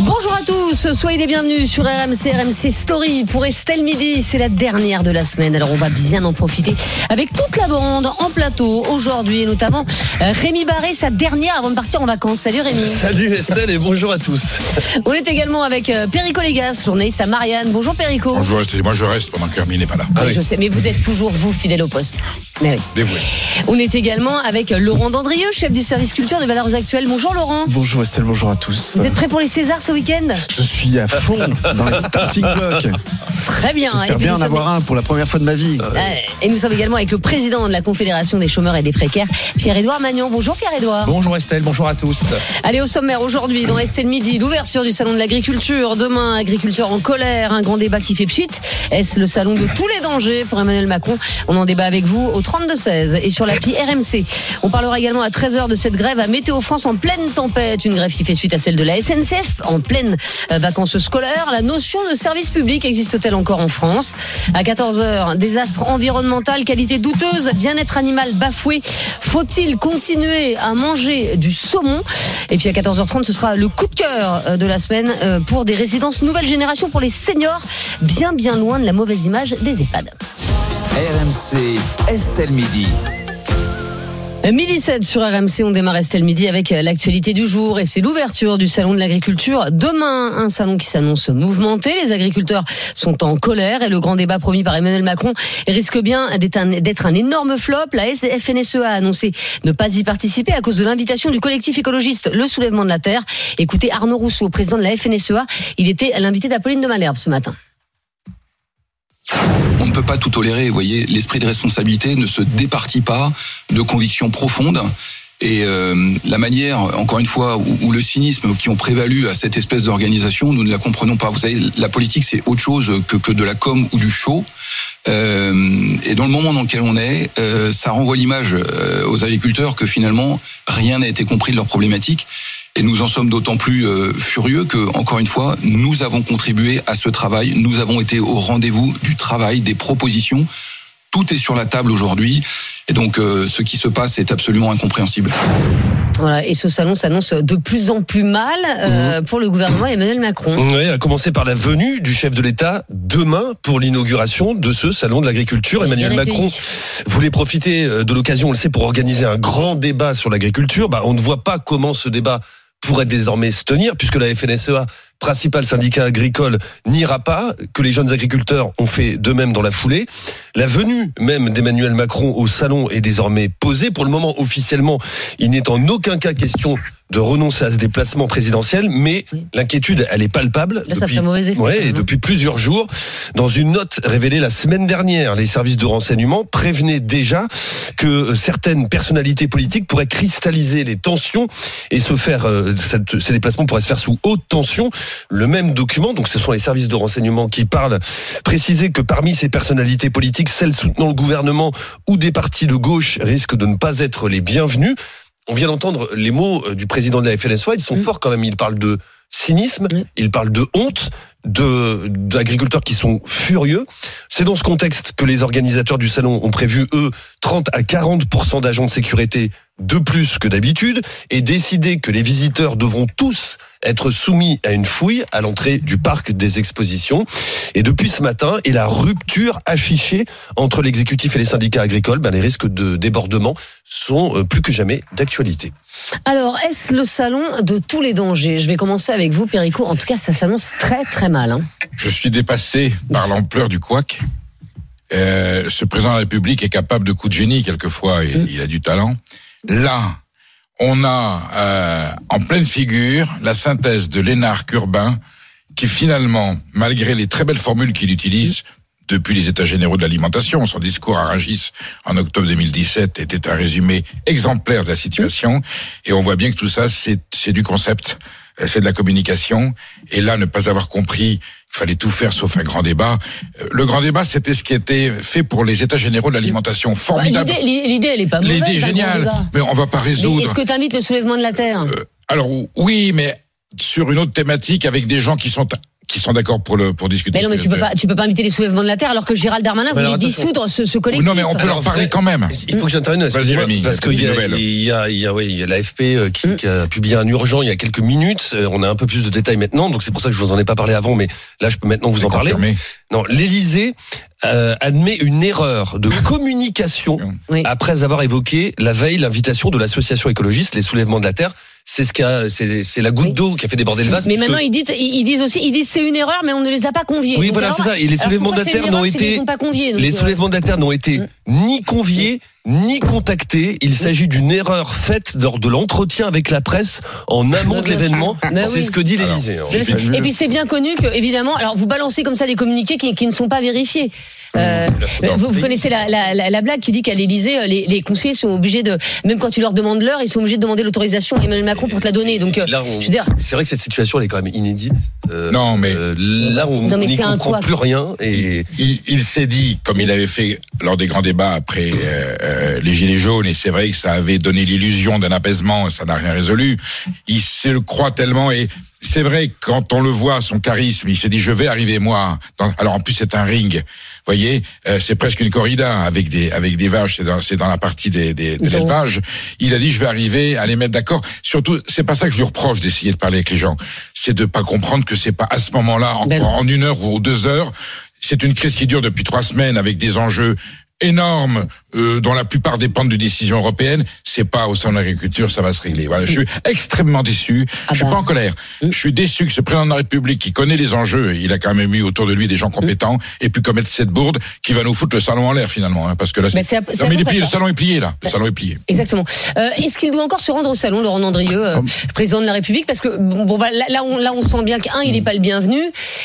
Bonjour à tous, soyez les bienvenus sur RMC, RMC Story pour Estelle Midi. C'est la dernière de la semaine, alors on va bien en profiter avec toute la bande en plateau aujourd'hui, et notamment euh, Rémi Barré, sa dernière avant de partir en vacances. Salut Rémi. Salut Estelle et bonjour à tous. On est également avec euh, Perico Légas, journaliste à Marianne. Bonjour Perico. Bonjour Estelle, moi je reste pendant que Hermine n'est pas là. Oui, Je sais, mais vous êtes toujours vous fidèle au poste. Mais oui. Dévoué. On est également avec Laurent Dandrieux, chef du service culture de Valeurs Actuelles. Bonjour Laurent. Bonjour Estelle, bonjour à tous. Vous êtes prêt pour les Césars ce week-end Je suis à fond dans les starting blocks. Très bien. J'espère bien en sommes- avoir un pour la première fois de ma vie. Euh, Et nous sommes également avec le président de la Confédération des chômeurs et des précaires, Pierre-Édouard Magnon. Bonjour Pierre-Édouard. Bonjour Estelle, bonjour à tous. Allez au sommaire aujourd'hui dans Estelle Midi, l'ouverture du salon de l'agriculture. Demain, agriculteurs en colère, un grand débat qui fait pchit. Est-ce le salon de tous les dangers pour Emmanuel Macron? On en débat avec vous au 32-16 et sur l'appli RMC. On parlera également à 13h de cette grève à Météo France en pleine tempête. Une grève qui fait suite à celle de la SNCF en pleine euh, vacances scolaires. La notion de service public existe-t-elle encore en France? À 14h, désastre environnemental, qualité douteuse, bien-être animal bafoué. Faut-il continuer à manger du saumon? Et puis à 14h30, ce sera le coup de cœur euh, de la semaine euh, pour des résidences nouvelle génération pour les seniors, bien bien loin de la mauvaise image des EHPAD. RMC, Estelle Midi. Midi 7 sur RMC, on démarre Estelle Midi avec euh, l'actualité du jour et c'est l'ouverture du salon de l'agriculture. Demain, un salon qui s'annonce mouvementé. Les agriculteurs sont en colère et le grand débat promis par Emmanuel Macron risque bien d'être un, énorme flop. La FNSEA E a annoncé ne pas y participer à cause de l'invitation du collectif écologiste Le Soulèvement de la Terre. Écoutez Arnaud Rousseau, président de la FNSEA, il était l'invité d'Apolline de Malherbe ce matin. On ne peut pas tout tolérer. Vous voyez, l'esprit de responsabilité ne se départit pas de convictions profondes. Et euh, la manière, encore une fois, où, le cynisme qui ont prévalu à cette espèce d'organisation, nous ne la comprenons pas. Vous savez, la politique, c'est autre chose que, que de la com ou du show. Euh, et dans le moment dans lequel on est, euh, ça renvoie l'image euh, aux agriculteurs que finalement, rien n'a été compris de leurs problématiques. Et nous en sommes d'autant plus euh, furieux que, encore une fois, nous avons contribué à ce travail. Nous avons été au rendez-vous du travail, des propositions. Tout est sur la table aujourd'hui. Et donc, euh, ce qui se passe est absolument incompréhensible. Voilà, et ce salon s'annonce de plus en plus mal euh, pour le gouvernement Emmanuel Macron. Oui, à commencer par la venue du chef de l'État demain pour l'inauguration de ce salon de l'agriculture. Emmanuel Macron voulait profiter de l'occasion, on le sait, pour organiser un grand débat sur l'agriculture. Bah, on ne voit pas comment ce débat pourrait désormais se tenir, puisque la FNSEA, principal syndicat agricole, n'ira pas, que les jeunes agriculteurs ont fait de même dans la foulée. La venue même d'Emmanuel Macron au salon est désormais posée. Pour le moment, officiellement, il n'est en aucun cas question de renoncer à ce déplacement présidentiel, mais Oui. l'inquiétude, elle est palpable. Là, ça fait mauvais effet, Ouais, ça, et non depuis plusieurs jours. Dans une note révélée la semaine dernière, les services de renseignement prévenaient déjà que certaines personnalités politiques pourraient cristalliser les tensions et se faire, euh, cette- ces déplacements pourraient se faire sous haute tension. Le même document, donc ce sont les services de renseignement qui parlent, précisait que parmi ces personnalités politiques, celles soutenant le gouvernement ou des partis de gauche risquent de ne pas être les bienvenus. On vient d'entendre les mots euh, du président de la FNSOA, ils sont Mm. forts quand même, il parle de cynisme, Mm. il parle de honte, de d'agriculteurs qui sont furieux. C'est dans ce contexte que les organisateurs du salon ont prévu eux 30 à 40 d'agents de sécurité de plus que d'habitude et décidé que les visiteurs devront tous être soumis à une fouille à l'entrée du parc des expositions. Et depuis ce matin, et la rupture affichée entre l'exécutif et les syndicats agricoles, ben les risques de débordement sont euh, plus que jamais d'actualité. Alors, est-ce le salon de tous les dangers? Je vais commencer avec vous, Perico. En tout cas, ça s'annonce très très mal. hein. Je suis dépassé par l'ampleur du couac. Euh, ce président de la République est capable de coups de génie quelquefois, et il a du talent. Là, on a euh, en pleine figure la synthèse de l'énarque urbain qui finalement, malgré les très belles formules qu'il utilise, depuis les États généraux de l'alimentation, son discours à Rungis en octobre 2017 était un résumé exemplaire de la situation. Et on voit bien que tout ça, c'est du concept, euh, c'est de la communication. Et là, ne pas avoir compris qu'il fallait tout faire sauf un grand débat. Euh, Le grand débat, c'était ce qui était fait pour les États généraux de l'alimentation. Formidable. L'idée, elle est pas mauvaise. L'idée est grand géniale, mais on va pas résoudre. Est-ce que tu invites le soulèvement de la terre? Alors oui, mais sur une autre thématique avec des gens qui sont qui sont d'accord pour le pour discuter. Mais non, mais tu peux pas, tu peux pas inviter les soulèvements de la terre alors que Gérald Darmanin voulait dissoudre ce, ce collectif. Non, mais on peut leur parler quand même. Il faut que j'intervienne Vas-y, excusez-moi, Rémi, parce qu'il y, a- il y a, il y a, oui, il y a l'AFP euh, qui, Mm. qui a publié un urgent il y a quelques minutes. Euh, On a un peu plus de détails maintenant, donc c'est pour ça que je vous en ai pas parlé avant, mais là je peux maintenant vous en parler. Non, l'Élysée euh, admet une erreur de communication Oui. après avoir évoqué la veille l'invitation de l'association écologiste Les Soulèvements de la Terre. C'est ce qui a, c'est c'est la goutte Oui. d'eau qui a fait déborder le vase. Mais maintenant, ils disent, ils disent aussi, ils disent c'est une erreur, mais on ne les a pas conviés. Oui, Donc, voilà, alors, c'est ça. Et les soulèvements une Terre n'ont été- les donc, euh, soulèvements n'ont été Mm. ni conviés, ni contactés. Il s'agit d'une erreur faite lors de l'entretien avec la presse en amont de l'événement. sûr. Ben C'est oui. ce que dit l'Élysée. hein. Et puis c'est bien connu que, évidemment, alors vous balancez comme ça les communiqués qui, qui ne sont pas vérifiés. Euh, vous, vous connaissez la, la, la, la blague qui dit qu'à l'Élysée, euh, les, les conseillers sont obligés de, même quand tu leur demandes l'heure, ils sont obligés de demander l'autorisation à Emmanuel Macron pour te la donner. Donc, euh, Là, on- je veux dire- c'est vrai que cette situation elle est quand même inédite. Euh, Non, mais- euh, là, on n'y comprend plus rien. Et Il, il s'est dit, comme il avait fait lors des grands débats après euh, les Gilets jaunes, et c'est vrai que ça avait donné l'illusion d'un apaisement, ça n'a rien résolu. Il se le croit tellement, et c'est vrai que quand on le voit, son charisme, il s'est dit, je vais arriver moi. Dans- alors en plus, c'est un ring, voyez, euh, c'est presque une corrida avec des avec des vaches, c'est dans, c'est dans la partie des, des, de l'élevage. Il a dit, je vais arriver à les mettre d'accord. Surtout, c'est pas ça que je lui reproche d'essayer de parler avec les gens, c'est de pas comprendre que c'est pas à ce moment-là, en, Ben en une heure ou deux heures, c'est une crise qui dure depuis trois semaines avec des enjeux énormes euh, dont la plupart dépendent de décisions européennes. C'est pas au sein de l'agriculture, ça va se régler. Voilà, je suis extrêmement déçu. Ah je suis bah. pas en colère. Je suis déçu que ce président de la République qui connaît les enjeux, il a quand même eu autour de lui des gens compétents, et puis commettre cette bourde qui va nous foutre le salon en l'air finalement, hein, parce que là, Mais c'est non, mais il est plié, le salon est plié là. Le salon est plié. Exactement. Euh, Est-ce qu'il doit encore se rendre au salon, Laurent Andrieux, euh, président de la République? Parce que bon, bah, là, là, on, là, on sent bien qu'un, il n'est pas le bienvenu,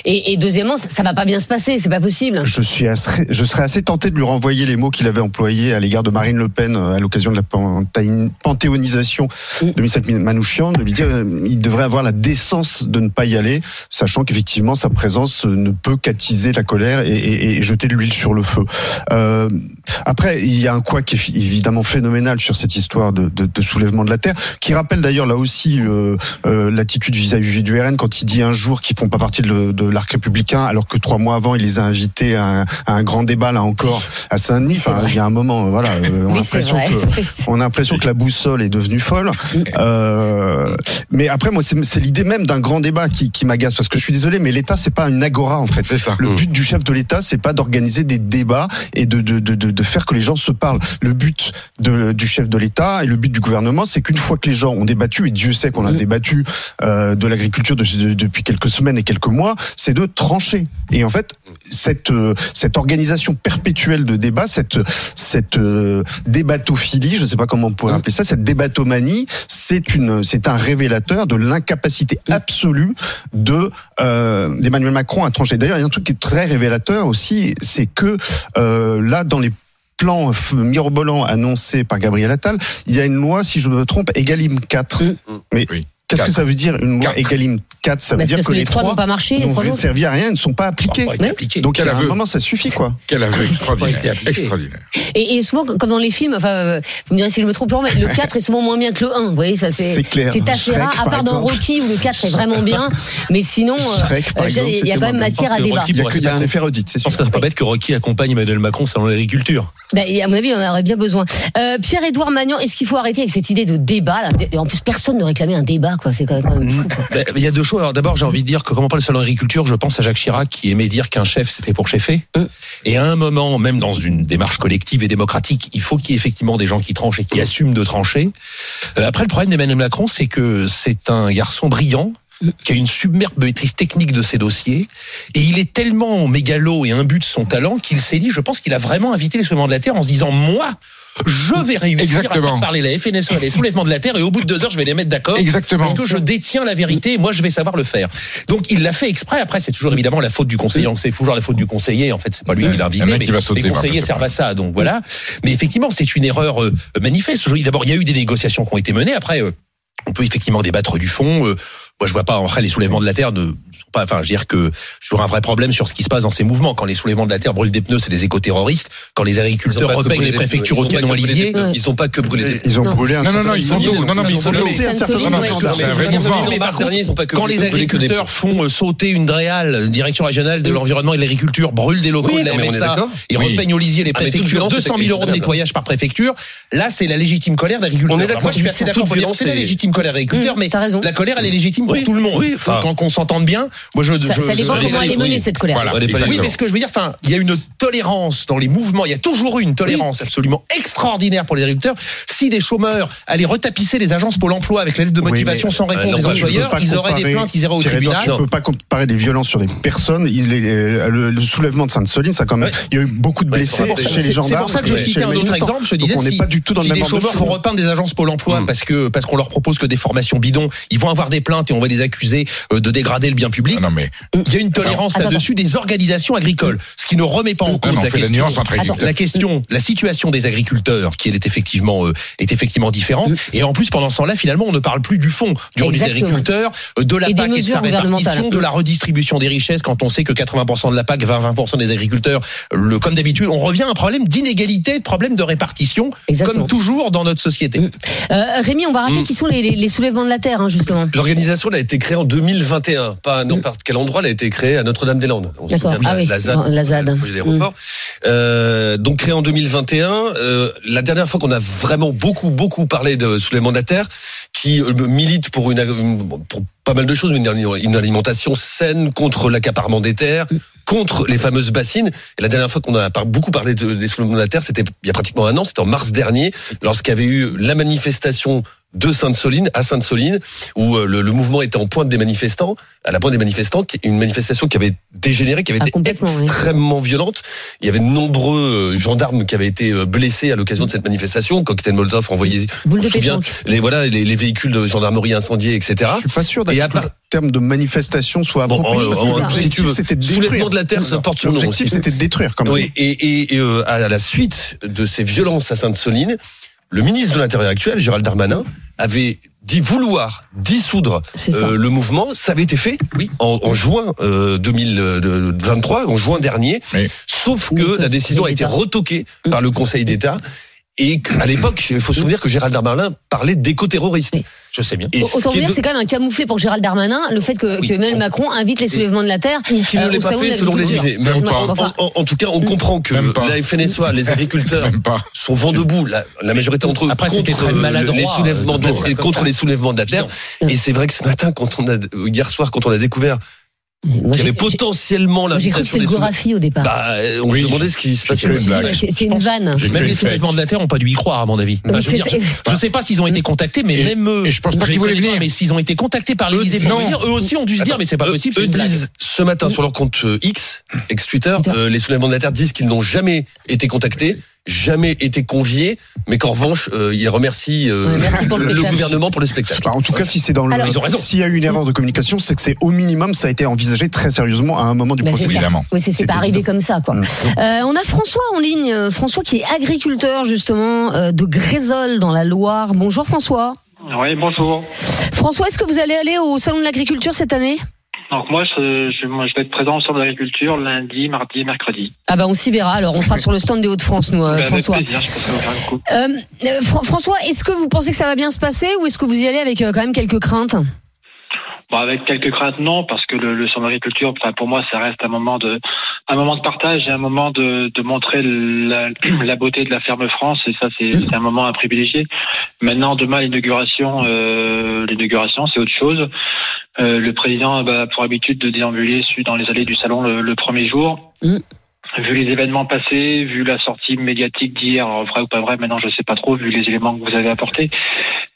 et, et deuxièmement, ça, ça va pas bien se passer, c'est pas possible. Je suis assez, je serais assez tenté de lui renvoyer les mots qu'il avait employés à l'égard de Marine Le Pen euh, à l'occasion de la panthéon- panthéonisation de Michel Manouchian, de lui dire euh, il devrait avoir la décence de ne pas y aller, sachant qu'effectivement sa présence euh, ne peut qu'attiser la colère et, et- et jeter de l'huile sur le feu. Euh, après, il y a un quoi qui est évidemment phénoménal sur cette histoire de, de- de soulèvement de la terre, qui rappelle d'ailleurs là aussi euh, euh, l'attitude vis-à-vis du RN quand il dit un jour qu'ils font pas partie de, de l'arc républicain, alors que trois mois avant il les a invités à un, à un grand débat là encore à Saint-Denis. C'est Enfin, il y a un moment, euh, voilà, euh, on a Oui, vrai. que on a l'impression que la boussole est devenue folle. Euh, mais après, moi, c'est l'idée même d'un grand débat qui, qui m'agace parce que je suis désolé, mais l'État c'est pas une agora en fait. C'est ça. Le Mm. but du chef de l'État, c'est pas d'organiser des débats et de, de, de, de, de faire que les gens se parlent. Le but de, du chef de l'État et le but du gouvernement, c'est qu'une fois que les gens ont débattu, et Dieu sait qu'on a Mm. débattu euh, de l'agriculture de- de- depuis quelques semaines et quelques mois, c'est de trancher. Et en fait, cette, euh, cette organisation perpétuelle de débat, cette, cette euh, débatophilie, je ne sais pas comment on pourrait Mm. appeler ça, cette débatomanie, c'est une, c'est un révélateur de l'incapacité absolue de euh, d'Emmanuel Macron à trancher. D'ailleurs, il y a un truc qui est très révélateur aussi, c'est que euh, là, dans les plans f- mirobolants annoncés par Gabriel Attal, il y a une loi, si je me trompe, Egalim 4. Mm. Mais Oui. Qu'est-ce que ça veut dire une loi. Egalim 4 Ça veut Bah, dire que, que les trois n'ont pas marché, les n'ont trois autres. servi à rien, ne sont pas appliqués. Pas appliqué. Donc Quel à un moment, ça suffit quoi. Quel aveu extraordinaire. Extraordinaire. Et, et souvent, comme dans les films, enfin, euh, vous me direz si je me trompe, mais le 4 est souvent moins bien que le 1. Vous voyez, ça c'est assez Shrek, rare, à par part dans. Rocky où le 4 est vraiment bien. Mais sinon, euh, il y a quand même matière à débat. Il y a, un effet redite, c'est Je pense que c'est pas bête que Rocky accompagne Emmanuel Macron salon de l'agriculture. Bah, et à mon avis, il en aurait bien besoin. Euh, Pierre-Édouard Magnan, est-ce qu'il faut arrêter avec cette idée de débat En plus, personne ne réclamait un débat, quoi. C'est quand même. Ben, Il y a deux choses. Alors d'abord, j'ai envie de dire que quand on parle de salon de l'agriculture, je pense à Jacques Chirac qui aimait dire qu'un chef c'est fait pour chefer. Mm. Et à un moment, même dans une démarche collective et démocratique, il faut qu'il y ait effectivement des gens qui tranchent et qui assument de trancher. Euh, après, le problème d'Emmanuel Macron, c'est que c'est un garçon brillant qui a une superbe maîtrise technique de ses dossiers, et il est tellement mégalo et imbu de son talent qu'il s'est dit, je pense qu'il a vraiment invité les soulèvements de la Terre en se disant, moi, je vais réussir à faire parler la FNSO et les soulèvements de la Terre, et au bout de deux heures, je vais les mettre d'accord. Exactement. Parce que je détiens la vérité, et moi je vais savoir le faire. Donc il l'a fait exprès. Après, c'est toujours évidemment la faute du conseiller. C'est toujours la faute du conseiller. En fait, c'est pas lui qui l'a invité. Mais qui va sauter, les conseillers servent à ça. Donc voilà. Mais effectivement, c'est une erreur euh, manifeste. D'abord, il y a eu des négociations qui ont été menées. Après. euh, on peut effectivement débattre du fond. Euh, Moi, je vois pas. Après, les soulèvements de la terre ne sont pas. Enfin, je veux dire que je vois un vrai problème sur ce qui se passe dans ces mouvements. Quand les soulèvements de la terre brûlent des pneus, c'est des éco-terroristes. Quand les Ils agriculteurs repeignent les préfectures ils au canon. Ils ont pas que brûlé des Ils ont Non. brûlé un Non, non, non, ils sont. Non, non, mais ils sont ils Quand les agriculteurs font euh, sauter une DREAL, direction régionale de l'environnement et de l'agriculture, brûlent des locaux de la MSA Oui. repeignent au lisier les Ah, préfectures, violence, 200 000 euros de nettoyage par préfecture, là c'est la légitime colère d'agriculteurs. On est Alors d'accord, Moi je suis assez d'accord c'est la légitime colère d'agriculteurs, Mmh, mais la colère elle est légitime pour Oui, tout le monde. oui, enfin- Quand qu'on s'entende bien, moi je... Ça, je- ça dépend je- comment elle est menée, cette colère. Voilà, On oui, mais ce que je veux dire, enfin, il y a une tolérance dans les mouvements. Il y a toujours eu une tolérance absolument extraordinaire pour les agriculteurs. Si des chômeurs allaient retapisser les agences Pôle Emploi avec l'aide de Oui, motivation mais- sans réponse non, des bah, employeurs, ils auraient des plaintes, ils iraient au tribunal. Tu peux pas comparer des violences sur des personnes. Il est, euh, le, le soulèvement de Sainte-Soline, ça quand même. Il y a eu beaucoup de blessés c'est pour ça- chez les C'est gendarmes. pour ça que je citais un autre exemple. Je disais, on si, des de chômeurs font choses. repeindre des agences Pôle Emploi Mm. parce que parce qu'on leur propose que des formations bidons, ils vont avoir des plaintes et on va les accuser euh, de dégrader le bien public. Ah Non, mais Il y a une tolérance là-dessus des organisations agricoles, ce qui ne remet pas en cause la question. La question, la situation des agriculteurs, qui elle est effectivement euh, est effectivement différente. Et en plus, pendant ce temps-là, finalement, on ne parle plus du fond du rôle des agriculteurs, euh, de la Et PAC et de sa répartition, de la redistribution des richesses. Quand on sait que 80% de la PAC, 20-20% des agriculteurs, le, comme d'habitude, on revient à un problème d'inégalité, de problème de répartition, Exactement. comme toujours dans notre société. Euh, Rémi, on va rappeler Mm. qui sont les, les- les soulèvements de la terre, hein, justement. L'organisation elle a été créée en 2021, pas à n'importe quel endroit, elle a été créée à Notre-Dame-des-Landes. D'accord. Ah la, oui, la ZAD, la d'aéroport. Euh, donc créée en 2021. euh, la dernière fois qu'on a vraiment beaucoup beaucoup parlé de de la terre, qui euh, milite pour une, pour pas mal de choses, une, une alimentation saine contre l'accaparement des terres, contre les fameuses bassines. Et la dernière fois qu'on a beaucoup parlé de, des de la terre, c'était il y a pratiquement un an, c'était en mars dernier, lorsqu'il y avait eu la manifestation de Sainte-Soline à Sainte-Soline où euh, le, le mouvement était en pointe des manifestants, à la pointe des manifestants, une manifestation qui avait dégénéré, qui avait Ah, été oui. extrêmement violente. Il y avait de nombreux euh, gendarmes qui avaient été euh, blessés à l'occasion de cette manifestation, cocktail Molotov envoyé. Boule on souvient, les voilà les, les véhicules de gendarmerie incendiés, etc. Je suis pas sûr Et à part- terme de manifestation soit Bon, en- si tu veux, c'était de soulèvement détruire. de la terre, ça porte son nom L'objectif, aussi. c'était de détruire, quand même. Oui, et, et, et, euh, à la suite de ces violences à Sainte-Soline, le ministre de l'Intérieur actuel, Gérald Darmanin, avait dit vouloir dissoudre euh, le mouvement. Ça avait été fait Oui. en, en juin euh, 2023, en juin dernier. Sauf Oui, que la décision a été retoquée Mm. par le Conseil d'État. Et qu'à l'époque, il faut se souvenir que Gérald Darmanin parlait d'éco-terroristes. Oui. Je sais bien. Et ce Autant qui est dire, de- c'est quand même un camouflet pour Gérald Darmanin, le fait que, Oui. que Emmanuel Macron invite les soulèvements de la terre. ou qu'il euh, ne l'ait au pas fait selon les disait. Même pas. en, enfin, en- en tout cas, on comprend que la FNSOA, les agriculteurs, sont vent debout, la, la majorité d'entre eux, Après, contre très euh, maladroit, les soulèvements de la, euh, contre les soulèvements de la terre. Et c'est vrai que ce matin, quand on a, hier soir, quand on a découvert Moi, avait potentiellement moi, J'ai cru que l'invitation c'était Gorafi au départ. bah, euh, on Oui, se demandait ce qui se passait. c'est une vanne. Même les soulèvements de la terre n'ont pas dû y croire, à mon avis. Enfin, je veux c'est- dire, je, je sais pas s'ils ont été contactés, mais Et- même eux. et je pense pas qu'ils voulaient venir. Mais s'ils ont été contactés par l'Élysée pour venir, eux aussi ont dû se dire, mais c'est pas Eux- possible. Eux disent ce matin sur leur compte euh, X, ex-Twitter, Twitter. euh, les soulèvements de la terre disent qu'ils n'ont jamais été contactés, jamais été conviés, mais qu'en revanche, euh, ils remercient euh, Ouais, merci pour le le, spectacle. gouvernement pour le spectacle. Bah, en tout cas, si c'est dans le, Alors- Ils ont raison. s'il y a eu une erreur de communication, c'est que c'est au minimum, ça a été envisagé très sérieusement à un moment du Bah, processus. Évidemment. Oui, c'est c'est C'est pas arrivé évident. comme ça, quoi. Mm. Euh, on a François en ligne, euh, François qui est agriculteur justement euh, de Grézol dans la Loire. Bonjour François. Oui, bonjour. François, est-ce que vous allez aller au salon de l'agriculture cette année? Donc moi je, je, moi, je vais être présent au centre de l'agriculture lundi, mardi et mercredi. Ah bah on s'y verra. Alors on sera sur le stand des Hauts-de-France, nous, euh, Ben, avec François. plaisir, je. Euh, euh, Fran- François, est-ce que vous pensez que ça va bien se passer ou est-ce que vous y allez avec euh, quand même quelques craintes? Bon, avec quelques craintes, non, parce que le, le d'agriculture, enfin, pour moi, ça reste un moment de, un moment de partage et un moment de, de montrer la, la beauté de la ferme France, et ça, c'est un moment à privilégier. Maintenant, demain, l'inauguration, euh, l'inauguration, c'est autre chose. Euh, le président bah, a pour habitude de déambuler dans les allées du salon le, le premier jour. Mm. Vu les événements passés, vu la sortie médiatique d'hier, vrai ou pas vrai, maintenant je sais pas trop, vu les éléments que vous avez apportés.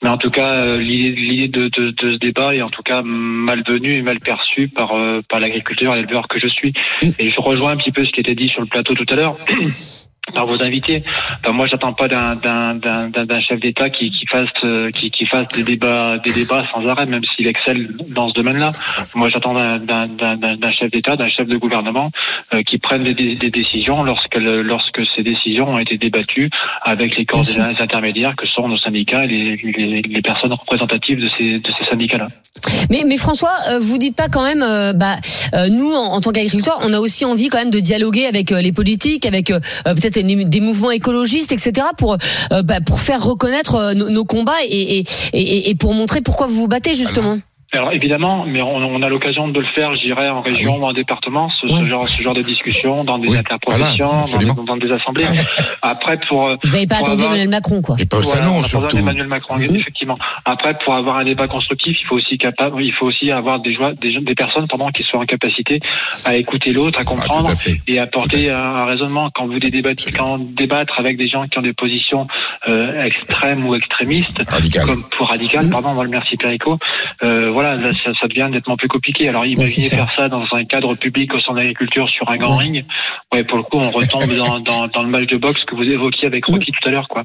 Mais en tout cas, euh, l'idée de, de, de ce débat est en tout cas malvenue et mal perçue par, euh, par l'agriculteur et l'éleveur que je suis. Et je rejoins un petit peu ce qui était dit sur le plateau tout à l'heure. par vos invités. Enfin, moi, j'attends pas d'un chef d'État qui qui fasse euh, qui qui fasse des débats des débats sans arrêt, même s'il excelle dans ce domaine-là. Moi, j'attends d'un chef d'État, d'un chef de gouvernement euh, qui prenne des, des- des décisions lorsqu'elles, lorsque ces décisions ont été débattues avec les corps intermédiaires que sont nos syndicats et les, les, les personnes représentatives de ces, de ces syndicats-là. Mais, mais François, euh, vous dites pas quand même, euh, bah, euh, nous en, en tant qu'agriculteurs, on a aussi envie quand même de dialoguer avec euh, les politiques, avec euh, euh, des mouvements écologistes, etc., pour euh, bah, pour faire reconnaître euh, nos, nos combats et, et, et, et pour montrer pourquoi vous vous battez justement. Alors évidemment, mais on, on a l'occasion de le faire, je dirais, en région ou en département, ce, ce genre, ce genre de discussion, dans des Oui, interprofessions, voilà, dans, des, dans des assemblées. Après, pour Vous n'avez pas attendu avoir- Emmanuel Macron, quoi. Et pas au Voilà, salon surtout. d'Emmanuel Macron, Mhm. effectivement. Après, pour avoir un débat constructif, il faut aussi capable, il faut aussi avoir des, joies- des, des personnes pendant qui soient en capacité à écouter l'autre, à Ah, tout comprendre à fait. et à apporter un, raisonnement. Quand vous débattez, quand débattre avec des gens qui ont des positions euh, extrêmes ou extrémistes, Radical. comme pour radical, Mhm. pardon, voilà, merci Perico. Euh, voilà, là, ça, ça devient nettement plus compliqué. Alors imaginez faire ça dans un cadre public au sein de l'agriculture sur un grand ring. Ouais, pour le coup, on retombe dans, dans, dans le match de boxe que vous évoquiez avec Rocky tout à l'heure, quoi.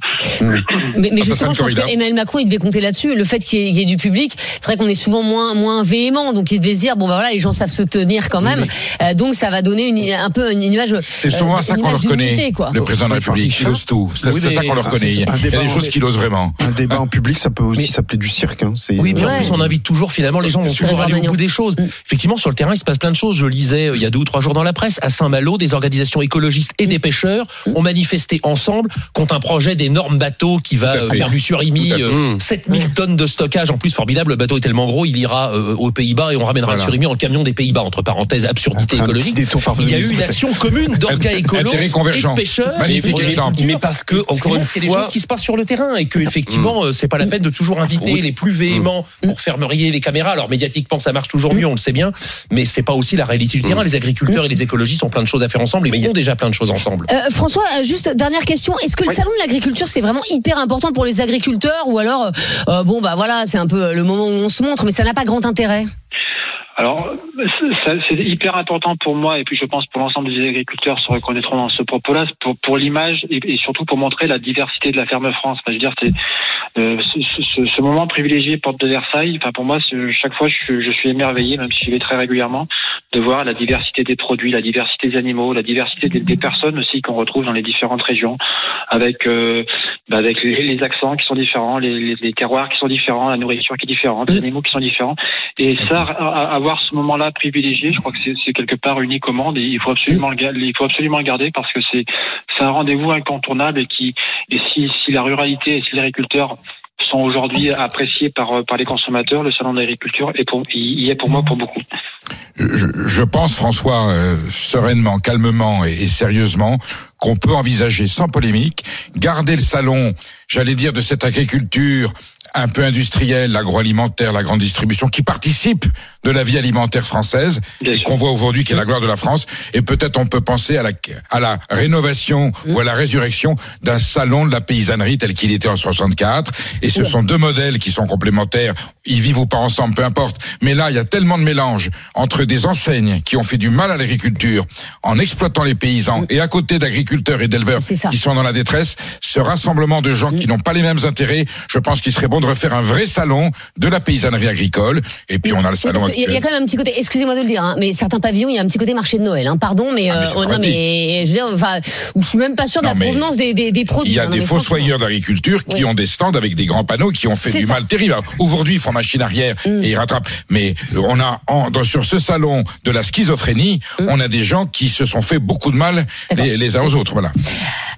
Mais, mais justement, je pense que Emmanuel Macron, il devait compter là-dessus. Le fait qu'il y, ait- il y ait du public, c'est vrai qu'on est souvent moins moins véhément, donc il devait se dire bon bah voilà, les gens savent se tenir quand même, Euh, donc ça va donner une, un peu une image. C'est souvent euh, à ça qu'on le reconnaît, quoi. le président de la République. Il ose tout. C'est Oui, ça mais- qu'on le Ah, reconnaît. Il y a Un des débat choses en- qu'il ose vraiment. Un débat en public, ça peut aussi Mais- s'appeler du cirque. Hein. C'est- Oui, puis en Ouais. plus on invite toujours finalement les gens vont toujours aller au bout des choses. Mm. Effectivement, sur le terrain, il se passe plein de choses. Je lisais euh, il y a deux ou trois jours dans la presse à Saint-Malo, des organisations écologistes et des pêcheurs ont manifesté ensemble contre un projet d'énorme bateau qui va euh, faire du surimi, Tout à fait. euh, 7000 tonnes de stockage. En plus, formidable, le bateau est tellement gros, il ira euh, aux Pays-Bas et on ramènera Voilà. le surimi en camion des Pays-Bas. Entre parenthèses, absurdité écologique. Il y a eu une action commune d'orgas écolos et de pêcheurs. Magnifique exemple. Mais parce que, encore une fois, c'est des choses qui se passent sur le terrain et que, effectivement, c'est pas la peine de toujours inviter les plus véhéments pour faire briller les Alors, médiatiquement, ça marche toujours mieux, on le sait bien, mais c'est pas aussi la réalité du terrain. Les agriculteurs et les écologistes ont plein de choses à faire ensemble et font déjà plein de choses ensemble. Euh, François, euh, juste dernière question. Est-ce que le salon de l'agriculture c'est vraiment hyper important pour les agriculteurs ou alors euh, bon bah voilà c'est un peu le moment où on se montre mais ça n'a pas grand intérêt? Alors, c'est- ça- c'est hyper important pour moi et puis je pense pour l'ensemble des agriculteurs se reconnaîtront dans ce propos-là pour, pour l'image et, et surtout pour montrer la diversité de la ferme France. Enfin, je veux dire, c'est euh, ce, ce- ce moment privilégié porte de Versailles. Enfin, pour moi, chaque fois, je, je suis émerveillé, même si j'y vais très régulièrement, de voir la diversité des produits, la diversité des animaux, la diversité des, des personnes aussi qu'on retrouve dans les différentes régions, avec euh, bah, avec les, les accents qui sont différents, les, les, les terroirs qui sont différents, la nourriture qui est différente, les animaux qui sont différents. Et ça, à- à- avoir ce moment-là privilégié, je crois que c'est quelque part au monde et il faut absolument le, il faut absolument le garder parce que c'est un rendez-vous incontournable et qui et si, si la ruralité et si les agriculteurs sont aujourd'hui appréciés par par les consommateurs, le salon de l'agriculture est pour y est pour moi pour beaucoup. Je, je pense, François, euh, sereinement, calmement et, et sérieusement, qu'on peut envisager sans polémique, garder le salon, j'allais dire, de cette agriculture un peu industrielle, l'agroalimentaire, la grande distribution, qui participe de la vie alimentaire française Bien et qu'on voit aujourd'hui qui est la gloire de la France. Et peut-être on peut penser à la, à la rénovation ou à la résurrection d'un salon de la paysannerie tel qu'il était en 64. Et ce sont deux modèles qui sont complémentaires. Ils vivent ou pas ensemble, peu importe. Mais là, il y a tellement de mélange entre des enseignes qui ont fait du mal à l'agriculture en exploitant les paysans et à côté d'agriculteurs et d'éleveurs qui sont dans la détresse. Ce rassemblement de gens qui n'ont pas les mêmes intérêts, je pense qu'il serait bon de refaire un vrai salon de la paysannerie agricole. Et puis on a le salon il y a quand même un petit côté, excusez-moi de le dire, hein, mais certains pavillons, il y a un petit côté marché de Noël. Hein, pardon, mais, Ah, mais euh, oh, non, mais je veux dire, enfin, je suis même pas sûr de la provenance des, des, des produits. Il y a hein, des fossoyeurs d'agriculture qui Oui. ont des stands avec des grands panneaux qui ont fait du ça. mal terrible. Aujourd'hui, ils font machine arrière Mm. et ils rattrapent. Mais euh, on a en- dans, sur ce salon de la schizophrénie, Mm. on a des gens qui se sont fait beaucoup de mal les, les uns aux autres. Voilà.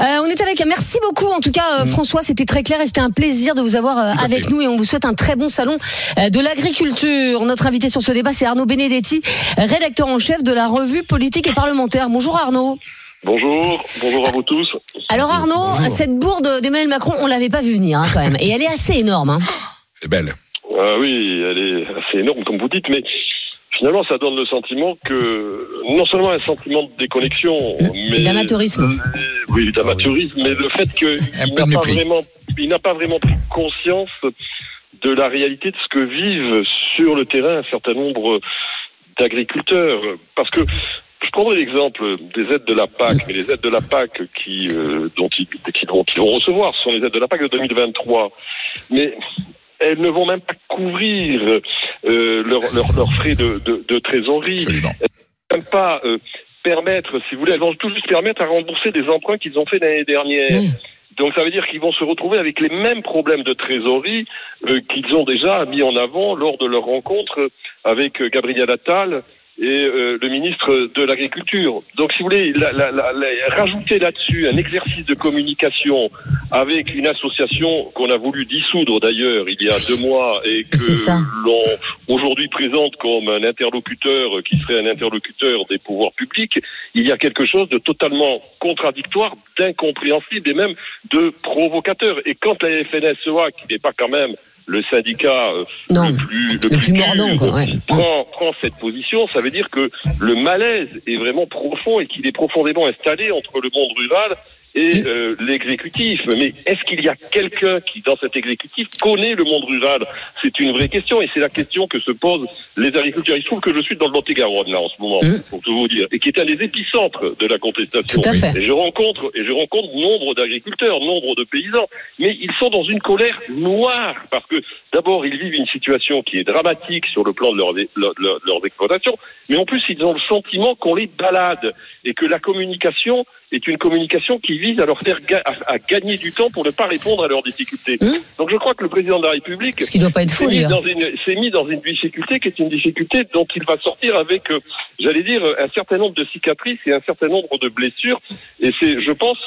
Euh, on est avec. Merci beaucoup, en tout cas, euh, François. C'était très clair et c'était un plaisir de vous avoir euh, Mm. Avec nous et on vous souhaite un très bon salon euh, de l'agriculture. Notre invité sur ce débat, c'est Arnaud Benedetti, rédacteur en chef de la revue politique et parlementaire. Bonjour Arnaud. Bonjour, bonjour à vous tous. Alors Arnaud, cette bourde d'Emmanuel Macron, on l'avait pas vu venir hein, quand même, et elle est assez énorme. Hein. C'est belle. Ah oui, elle est assez énorme comme vous dites, mais finalement ça donne le sentiment que non seulement un sentiment de déconnexion, mais D'amateurisme. Euh, oui, d'amateurisme, mais le fait qu'il n'a pas vraiment, il n'a pas vraiment pris conscience de la réalité de ce que vivent sur le terrain un certain nombre d'agriculteurs, parce que je prendrai l'exemple des aides de la PAC, mais les aides de la PAC qui, euh, dont, ils, qui vont, qu'ils vont recevoir, ce sont les aides de la PAC de 2023. Mais elles ne vont même pas couvrir euh, leurs frais de, de, de trésorerie Absolument. même pas euh, permettre, si vous voulez, elles vont tout juste permettre à rembourser des emprunts qu'ils ont fait l'année dernière. Oui. Donc ça veut dire qu'ils vont se retrouver avec les mêmes problèmes de trésorerie euh, qu'ils ont déjà mis en avant lors de leur rencontre avec euh, Gabriel Attal et euh, le ministre de l'Agriculture. Donc si vous voulez, la, la- la- la- rajouter là-dessus un exercice de communication avec une association qu'on a voulu dissoudre d'ailleurs il y a deux mois et que l'on aujourd'hui présente comme un interlocuteur qui serait un interlocuteur des pouvoirs publics, il y a quelque chose de totalement contradictoire, d'incompréhensible et même de provocateur. Et quand la FNSEA, qui n'est pas quand même le syndicat euh, Non. le plus, le Le plus dur, mordant, quoi, ouais. prend, prend cette position, ça veut dire que le malaise est vraiment profond et qu'il est profondément installé entre le monde rural et euh, l'exécutif. Mais est-ce qu'il y a quelqu'un qui, dans cet exécutif, connaît le monde rural? C'est une vraie question et c'est la question que se posent les agriculteurs. Il se trouve que je suis dans le Lot-et-Garonne là en ce moment, Mm. pour tout vous dire, et qui est un des épicentres de la contestation. Tout à fait. Et je rencontre et je rencontre nombre d'agriculteurs, nombre de paysans, mais ils sont dans une colère noire parce que d'abord ils vivent une situation qui est dramatique sur le plan de leurs, leur- leur- leurs exploitations, mais en plus ils ont le sentiment qu'on les balade et que la communication est une communication qui vise à leur faire ga- à, à gagner du temps pour ne pas répondre à leurs difficultés. Hum. Donc je crois que le président de la République être s'est mis, dans une, s'est mis dans une difficulté qui est une difficulté dont il va sortir avec, euh, j'allais dire, un certain nombre de cicatrices et un certain nombre de blessures. Et c'est, je pense,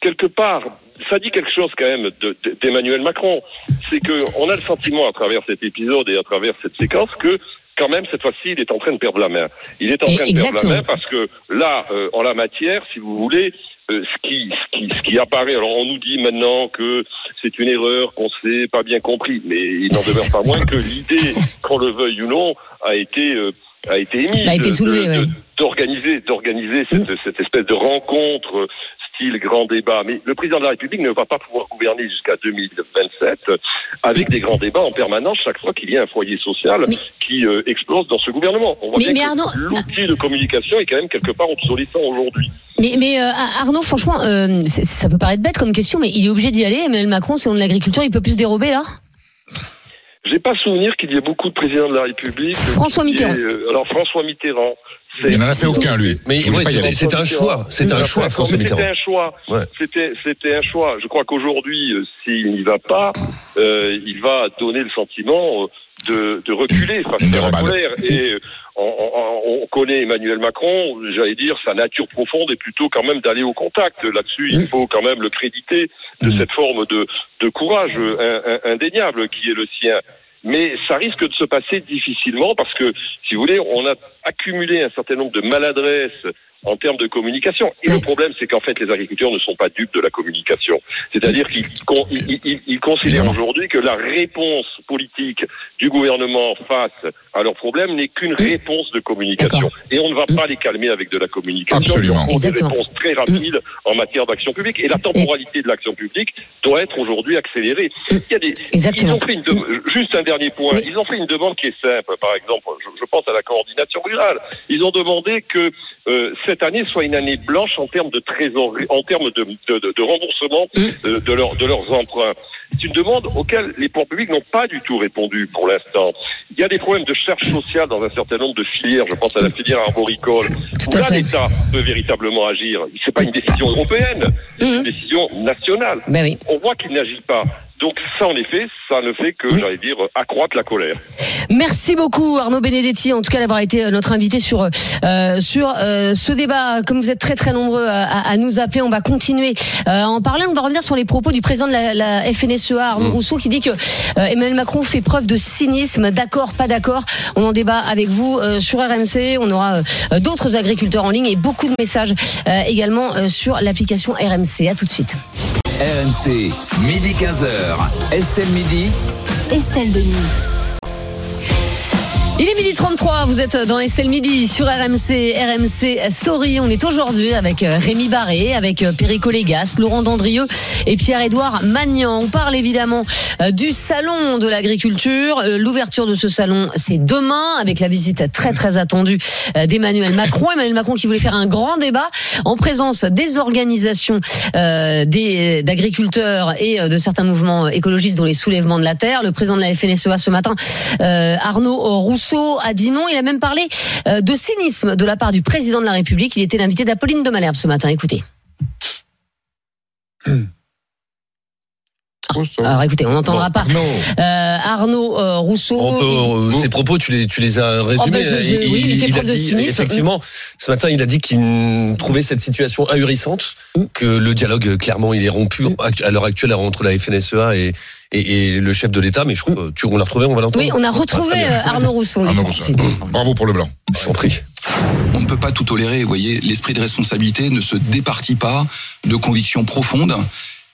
quelque part, ça dit quelque chose quand même de- de- d'Emmanuel Macron. C'est que on a le sentiment à travers cet épisode et à travers cette séquence que quand même cette fois-ci il est en train de perdre la main. Il est en train de perdre la main parce que là, euh, en la matière, si vous voulez, euh, ce, qui, ce, qui, ce qui apparaît, alors on nous dit maintenant que c'est une erreur, qu'on s'est pas bien compris, mais il n'en demeure pas moins que l'idée, qu'on le veuille ou non, a été euh, a été émise A été de- soulevée, de- ouais. d'organiser d'organiser cette, cette espèce de rencontre euh, style grand débat. Mais le président de la République ne va pas pouvoir gouverner jusqu'à 2027 euh, avec des grands débats en permanence chaque fois qu'il y a un foyer social Mais- qui euh, explose dans ce gouvernement. On voit Mais- bien Arnaud- l'outil de communication est quand même quelque part obsolescent aujourd'hui. Mais, mais euh, Arnaud, franchement, euh, ça peut paraître bête comme question, mais il est obligé d'y aller. Emmanuel Macron, selon l'agriculture, il peut plus se dérober là? J'ai pas souvenir qu'il y ait beaucoup de présidents de la République. François Mitterrand. euh, alors François Mitterrand. Il n'en a fait aucun, lui. Mais ouais, c'était un choix. C'était un choix, François C'était un choix. Ouais. C'était, c'était un choix. Je crois qu'aujourd'hui, euh, s'il n'y va pas, euh, il va donner le sentiment euh, de, de reculer face à la colère. Et euh, on, on- on connaît Emmanuel Macron, j'allais dire, sa nature profonde est plutôt quand même d'aller au contact. Là-dessus, il faut quand même le créditer de cette forme de, de courage in- in- indéniable qui est le sien. Mais ça risque de se passer difficilement parce que, si vous voulez, on a accumulé un certain nombre de maladresses en termes de communication. Et le problème, c'est qu'en fait, les agriculteurs ne sont pas dupes de la communication. C'est-à-dire qu'ils con- ils, ils- ils considèrent aujourd'hui que la réponse politique du gouvernement face à leurs problèmes n'est qu'une réponse de communication. Et on ne va pas les calmer avec de la communication. Absolument. Auront des réponses très rapides en matière d'action publique. Et la temporalité de l'action publique doit être aujourd'hui accélérée. Il y a des, Exactement. ils ont fait une dem- juste un dernier point. Ils ont fait une demande qui est simple. Par exemple, je, je pense à la coordination Ils ont demandé que euh, cette année soit une année blanche en termes de trésorerie, en termes de, de, de- de remboursement Mm. euh, de, leur- de leurs emprunts. C'est une demande auquel les pouvoirs publics n'ont pas du tout répondu pour l'instant. Il y a des problèmes de charge sociale dans un certain nombre de filières. Je pense à la filière arboricole. Où là, l'État peut véritablement agir. C'est pas une décision européenne, c'est Mhm. une décision nationale Ben oui. on voit qu'il n'agit pas. Donc ça, en effet, ça ne fait que, j'allais dire, accroître la colère. Merci beaucoup Arnaud Benedetti, en tout cas d'avoir été euh, notre invité sur euh, sur euh, ce débat. Comme vous êtes très très nombreux à, nous appeler, on va continuer à en parler. On va revenir sur les propos du président de la, la FNSEA, Arnaud Rousseau, qui dit que euh, Emmanuel Macron fait preuve de cynisme. D'accord, pas d'accord. On en débat avec vous sur RMC. On aura d'autres agriculteurs en ligne et beaucoup de messages également sur l'application RMC. À tout de suite. RMC, midi 15h. Estelle Midi. Estelle Denis. Il est midi 33, vous êtes dans Estelle Midi sur RMC, RMC Story. On est aujourd'hui avec euh, Rémi Barré, avec euh, Perico Légas, Laurent Dandrieux et Pierre-Édouard Magnan. On parle évidemment euh, du salon de l'agriculture. L'ouverture de ce salon, c'est demain avec la visite très très attendue d'Emmanuel Macron. Emmanuel Macron qui voulait faire un grand débat en présence des organisations euh, d'agriculteurs et de certains mouvements écologistes dont les soulèvements de la terre. Le président de la FNSEA ce matin, euh, Arnaud Rousseau, Rousseau a dit non. Il a même parlé euh, de cynisme de la part du président de la République. Il était l'invité d'Apolline de Malherbe ce matin. Écoutez. Alors écoutez, on n'entendra pas Arnaud. euh, Arnaud euh, Rousseau. Peut, euh, ses propos, tu les, tu les as résumés. Oh, ben, je- je- oui, il fait a dit, cynisme. effectivement, ce matin, il a dit qu'il trouvait cette situation ahurissante, Mm. que le dialogue, clairement, il est rompu à l'heure actuelle entre la FNSEA et, et, et le chef de l'État. Mais je crois, tu, on l'a retrouvé, on va l'entendre. oui, on a retrouvé euh, Arnaud Rousseau. on Arnaud suite. Bravo pour le blanc. Je t'en prie. On ne peut pas tout tolérer. Vous voyez, l'esprit de responsabilité ne se départit pas de convictions profondes.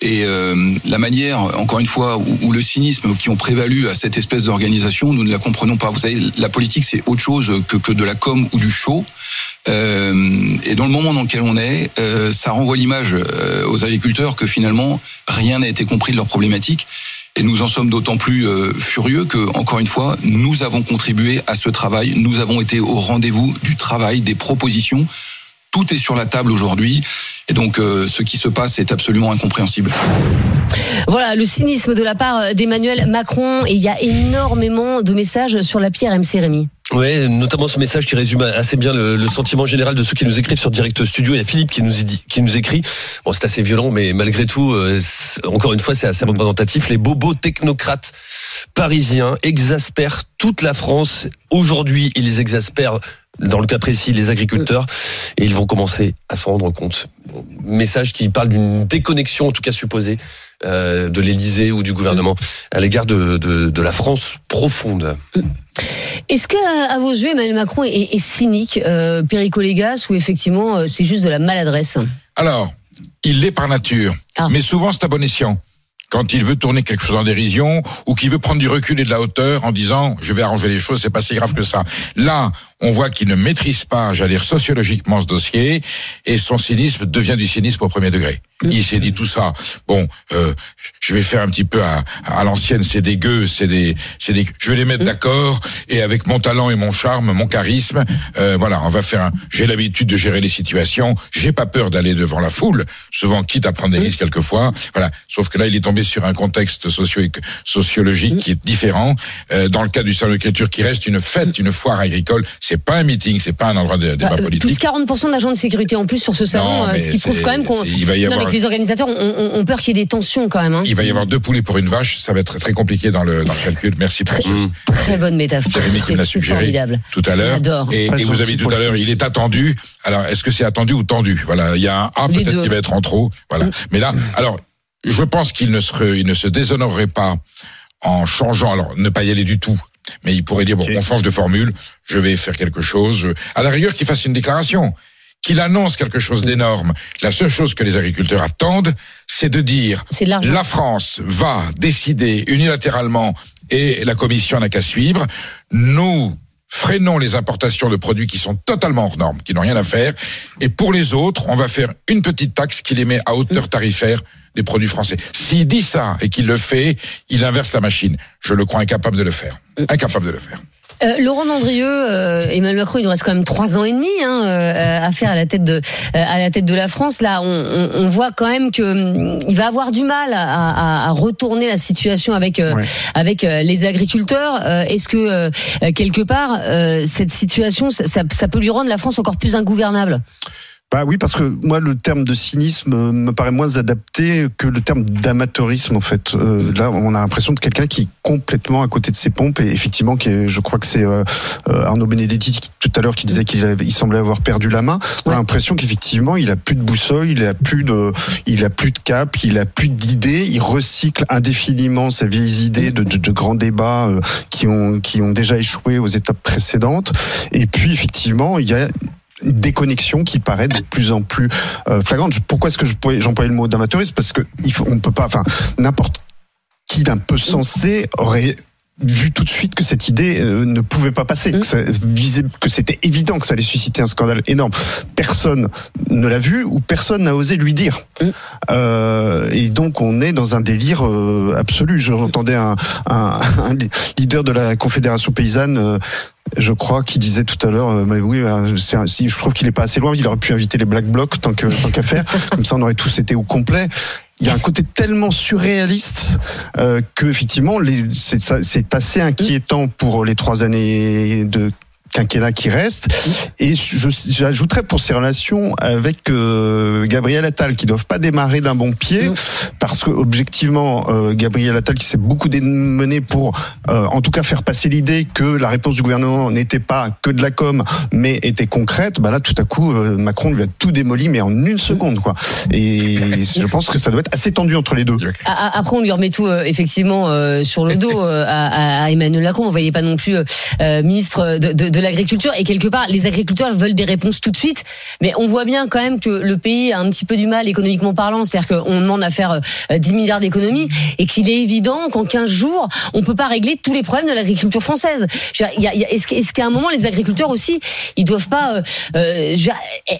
Et euh, la manière, encore une fois, où, où le cynisme qui ont prévalu à cette espèce d'organisation, nous ne la comprenons pas. Vous savez, la politique, c'est autre chose que, que de la com ou du show. Euh, et dans le moment dans lequel on est, euh, ça renvoie l'image euh, aux agriculteurs que finalement, rien n'a été compris de leurs problématiques. Et nous en sommes d'autant plus euh, furieux que, encore une fois, nous avons contribué à ce travail. Nous avons été au rendez-vous du travail, des propositions. Tout est sur la table aujourd'hui. Et donc, euh, ce qui se passe est absolument incompréhensible. Voilà, le cynisme de la part d'Emmanuel Macron. Et il y a énormément de messages sur la pierre MC Rémi. Ouais, notamment ce message qui résume assez bien le, le sentiment général de ceux qui nous écrivent sur Direct Studio. Il y a Philippe qui nous dit, qui nous écrit. Bon, c'est assez violent, mais malgré tout, euh, encore une fois, c'est assez représentatif. Les bobos technocrates parisiens exaspèrent toute la France. Aujourd'hui, ils exaspèrent, dans le cas précis, les agriculteurs, et ils vont commencer à s'en rendre compte. Message qui parle d'une déconnexion, en tout cas supposée, euh, de l'Élysée ou du gouvernement à l'égard de, de, de la France profonde. Est-ce que, à vos yeux, Emmanuel Macron est, est cynique, euh, péricolégas, ou effectivement euh, c'est juste de la maladresse? Alors, il l'est par nature, Ah. mais souvent c'est à bon escient. Quand il veut tourner quelque chose en dérision ou qu'il veut prendre du recul et de la hauteur en disant je vais arranger les choses, c'est pas si grave que ça. Là, on voit qu'il ne maîtrise pas, j'allais dire sociologiquement ce dossier et son cynisme devient du cynisme au premier degré. Il s'est dit tout ça. Bon, euh, je vais faire un petit peu à, à l'ancienne, c'est des gueux, c'est des, c'est des, je vais les mettre d'accord et avec mon talent et mon charme, mon charisme, euh, voilà, on va faire. Un, j'ai l'habitude de gérer les situations. J'ai pas peur d'aller devant la foule, souvent quitte à prendre des risques quelquefois. Voilà. Sauf que là, il est tombé sur un contexte socio sociologique qui est différent. Euh, dans le cas du salon de l'écriture, qui reste une fête, une foire agricole, c'est pas un meeting, c'est pas un endroit de débat Bah, politique. Plus 40% d'agents de sécurité en plus sur ce salon, Non, euh, ce qui prouve quand même qu'on. va y Non, avoir- les organisateurs ont, ont- ont peur qu'il y ait des tensions quand même. hein. Il va y avoir deux poulets pour une vache, ça va être très compliqué dans le, dans le calcul. Merci pour ce, Très bonne métaphore. C'est Rémi qui me l'a C'est suggéré formidable. tout à l'heure. J'adore. Et, et vous avez dit tout à l'heure, il est attendu. Alors, est-ce que c'est attendu ou tendu? Voilà, il y a un A peut-être qui va être en trop. Voilà. Mm. Mais là, alors, je pense qu'il ne se, il ne se déshonorerait pas en changeant. Alors, ne pas y aller du tout. Mais il pourrait dire bon, on change de formule. Je vais faire quelque chose. À la rigueur, qu'il fasse une déclaration. Qu'il annonce quelque chose d'énorme. La seule chose que les agriculteurs attendent, c'est de dire C'est de la France va décider unilatéralement et la Commission n'a qu'à suivre. Nous freinons les importations de produits qui sont totalement hors normes, qui n'ont rien à faire. Et pour les autres, on va faire une petite taxe qui les met à hauteur tarifaire des produits français. S'il dit ça et qu'il le fait, il inverse la machine. Je le crois incapable de le faire. Incapable de le faire. Euh, Laurent Dandrieux, euh, Emmanuel Macron, il nous reste quand même trois ans et demi hein, euh, à faire à la tête de euh, à la tête de la France. Là, on, on, on voit quand même que hum, il va avoir du mal à, à, à retourner la situation avec euh, Ouais. avec euh, les agriculteurs. Euh, Est-ce que euh, quelque part euh, cette situation, ça, ça, ça peut lui rendre la France encore plus ingouvernable? Bah oui, parce que moi, le terme de cynisme euh, me paraît moins adapté que le terme d'amateurisme, en fait. Euh, là, on a l'impression de quelqu'un qui est complètement à côté de ses pompes, et effectivement, qui est, je crois que c'est euh, euh, Arnaud Benedetti qui- tout à l'heure qui disait qu'il il semblait avoir perdu la main. On a l'impression qu'effectivement, il a plus de boussole, il a plus de, il a plus de cap, il a plus d'idées, il recycle indéfiniment ses vieilles idées de, de, de grands débats euh, qui ont, qui ont déjà échoué aux étapes précédentes. Et puis, effectivement, il y a déconnexion qui paraît de plus en plus euh, flagrante. Pourquoi est-ce que j'employais le mot d'amateurisme Parce que il faut, on peut pas, enfin, n'importe qui d'un peu sensé aurait vu tout de suite que cette idée euh, ne pouvait pas passer, Mm. que, ça visait- que c'était évident que ça allait susciter un scandale énorme. Personne ne l'a vu ou personne n'a osé lui dire. Mm. Euh, et donc on est dans un délire euh, absolu. J'entendais un, un, un leader de la Confédération paysanne. Je crois qui disait tout à l'heure, euh, mais oui, euh, un- si je trouve qu'il est pas assez loin, il aurait pu inviter les Black Blocs tant qu'à faire, comme ça on aurait tous été au complet. il y a un côté tellement surréaliste euh, que effectivement, c'est assez inquiétant pour les trois années de quinquennat qui restent. Et j'ajouterais pour ces relations avec euh, Gabriel Attal, qui doivent pas démarrer d'un bon pied, parce que objectivement, euh, Gabriel Attal qui s'est beaucoup démené pour, euh, en tout cas, faire passer l'idée que la réponse du gouvernement n'était pas que de la com, mais était concrète. Bah là, tout à coup, euh, Macron lui a tout démoli, mais en une seconde, quoi. Et je pense que ça doit être assez tendu entre les deux. A- a- Après, on lui remet tout euh, effectivement euh, sur le dos euh, à, à Emmanuel Macron. On voyait pas non plus ministre de, de, de l'agriculture. Et quelque part, les agriculteurs veulent des réponses tout de suite. Mais on voit bien quand même que le pays a un petit peu du mal économiquement parlant. C'est-à-dire qu'on demande à faire euh, 10 milliards d'économies et qu'il est évident qu'en 15 jours, on peut pas régler tous les problèmes de l'agriculture française. Est-ce qu'à un moment, les agriculteurs aussi, ils doivent pas euh, euh,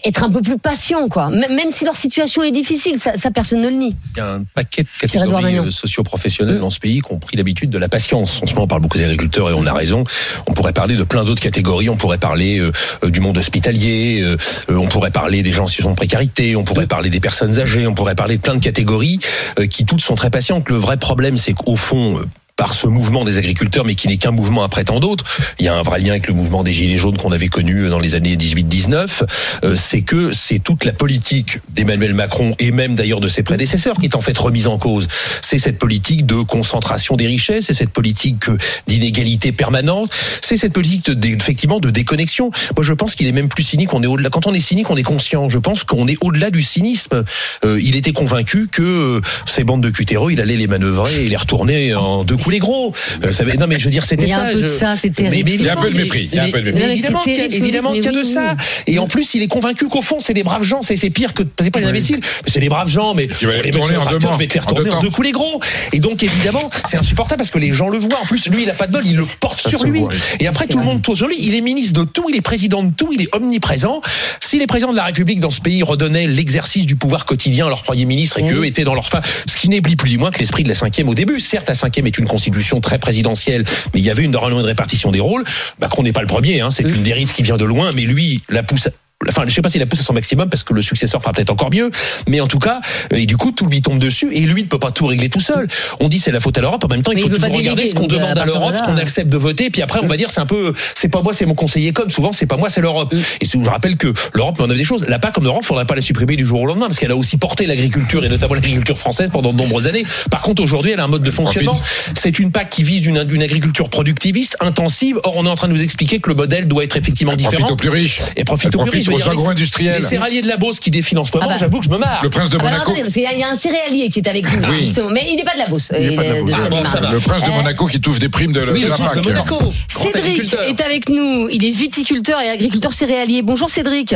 être un peu plus patients, quoi. Même si leur situation est difficile, ça, ça personne ne le nie. Il y a un paquet de catégories euh, socio-professionnelles dans ce pays qui ont pris l'habitude de la patience. En ce moment, on parle beaucoup des agriculteurs et on a raison. On pourrait parler de plein d'autres catégories. On pourrait parler euh, euh, du monde hospitalier. euh, on pourrait parler des gens en situation de précarité. On pourrait parler des personnes âgées. On pourrait parler de plein de catégories euh, qui toutes sont très patientes. Le vrai problème, c'est qu'au fond, euh, par ce mouvement des agriculteurs, mais qui n'est qu'un mouvement après tant d'autres. Il y a un vrai lien avec le mouvement des Gilets jaunes qu'on avait connu dans les années 18-19. Euh, c'est que c'est toute la politique d'Emmanuel Macron et même d'ailleurs de ses prédécesseurs qui est en fait remise en cause. C'est cette politique de concentration des richesses, c'est cette politique d'inégalité permanente, c'est cette politique effectivement de déconnexion. Moi, je pense qu'il est même plus cynique. On est au-delà. Quand on est cynique, on est conscient. Je pense qu'on est au-delà du cynisme. Euh, il était convaincu que euh, ces bandes de cutéreux, il allait les manœuvrer et les retourner en deux coups les gros. Euh, ça, non, mais je veux dire, c'était Il y a ça. un peu de je- ça, c'est Mais- terrible. mais Il y a un peu de évidemment, mépris, il y a un peu de mépris. mais évidemment qu'il y a, terrible, évidemment mais qu'il y a de oui, ça. Et en plus, il est convaincu qu'au fond, c'est des braves gens. C'est pire que c'est pas des imbéciles, c'est des braves gens. Mais les les retourner messieurs en deux tracteurs, mois, je vais te les retourner en deux coups les gros. Et donc évidemment, c'est insupportable parce que les gens le voient. En plus, lui, il a pas de bol, il le porte ça sur lui. Et après, tout le monde tourne sur lui. Il est ministre de tout, il est président de tout, il est omniprésent. Si les présidents de la République dans ce pays redonnaient l'exercice du pouvoir quotidien à leur premier ministre et qu'eux étaient dans leur ce qui n'est plus plus ni moins que l'esprit de la cinquième au début. Certes, la cinquième est une constitution très présidentielle, mais il y avait une normalement une répartition des rôles. Macron n'est pas le premier, hein, c'est une dérive qui vient de loin, mais lui la pousse. Enfin, je sais pas s'il la pousse à son maximum parce que le successeur fera peut-être encore mieux, mais en tout cas, euh, et du coup, tout lui tombe dessus et lui ne peut pas tout régler tout seul. On dit c'est la faute à l'Europe. En même temps, il Mais faut il toujours pas regarder déléguer, ce qu'on à demande à partir de l'Europe, ce qu'on accepte de voter, puis après on va dire c'est un peu, c'est pas moi, c'est mon conseiller comme. Souvent, c'est pas moi, c'est l'Europe. Et c'est où je rappelle que l'Europe met en œuvre des choses. La PAC comme l'Europe, faudrait pas la supprimer du jour au lendemain parce qu'elle a aussi porté l'agriculture et notamment l'agriculture française pendant de nombreuses années. Par contre, aujourd'hui, elle a un mode de fonctionnement. C'est une PAC qui vise une, une agriculture productiviste, intensive. Or, on est en train de nous expliquer que le modèle doit être effectivement Profite différent. aux plus riches. Et profite aux plus profite riches. Je veux aux dire, les- agro-industriels. Les céréaliers de la Beauce qui défilent en ce moment, Ah bah. j'avoue que je me marre. Le prince de Ah bah Monaco. attendez, parce qu'il y a- il y a un céréalier qui est avec nous, Oui. justement, mais il n'est pas de la Beauce. Il n'est pas de la euh. Ah bon, ça. Le prince de Euh, Monaco qui touche des primes de, Oui, de le la prince de PAC. Monaco. Cédric est avec nous. Il est viticulteur et agriculteur céréalier. Bonjour Cédric.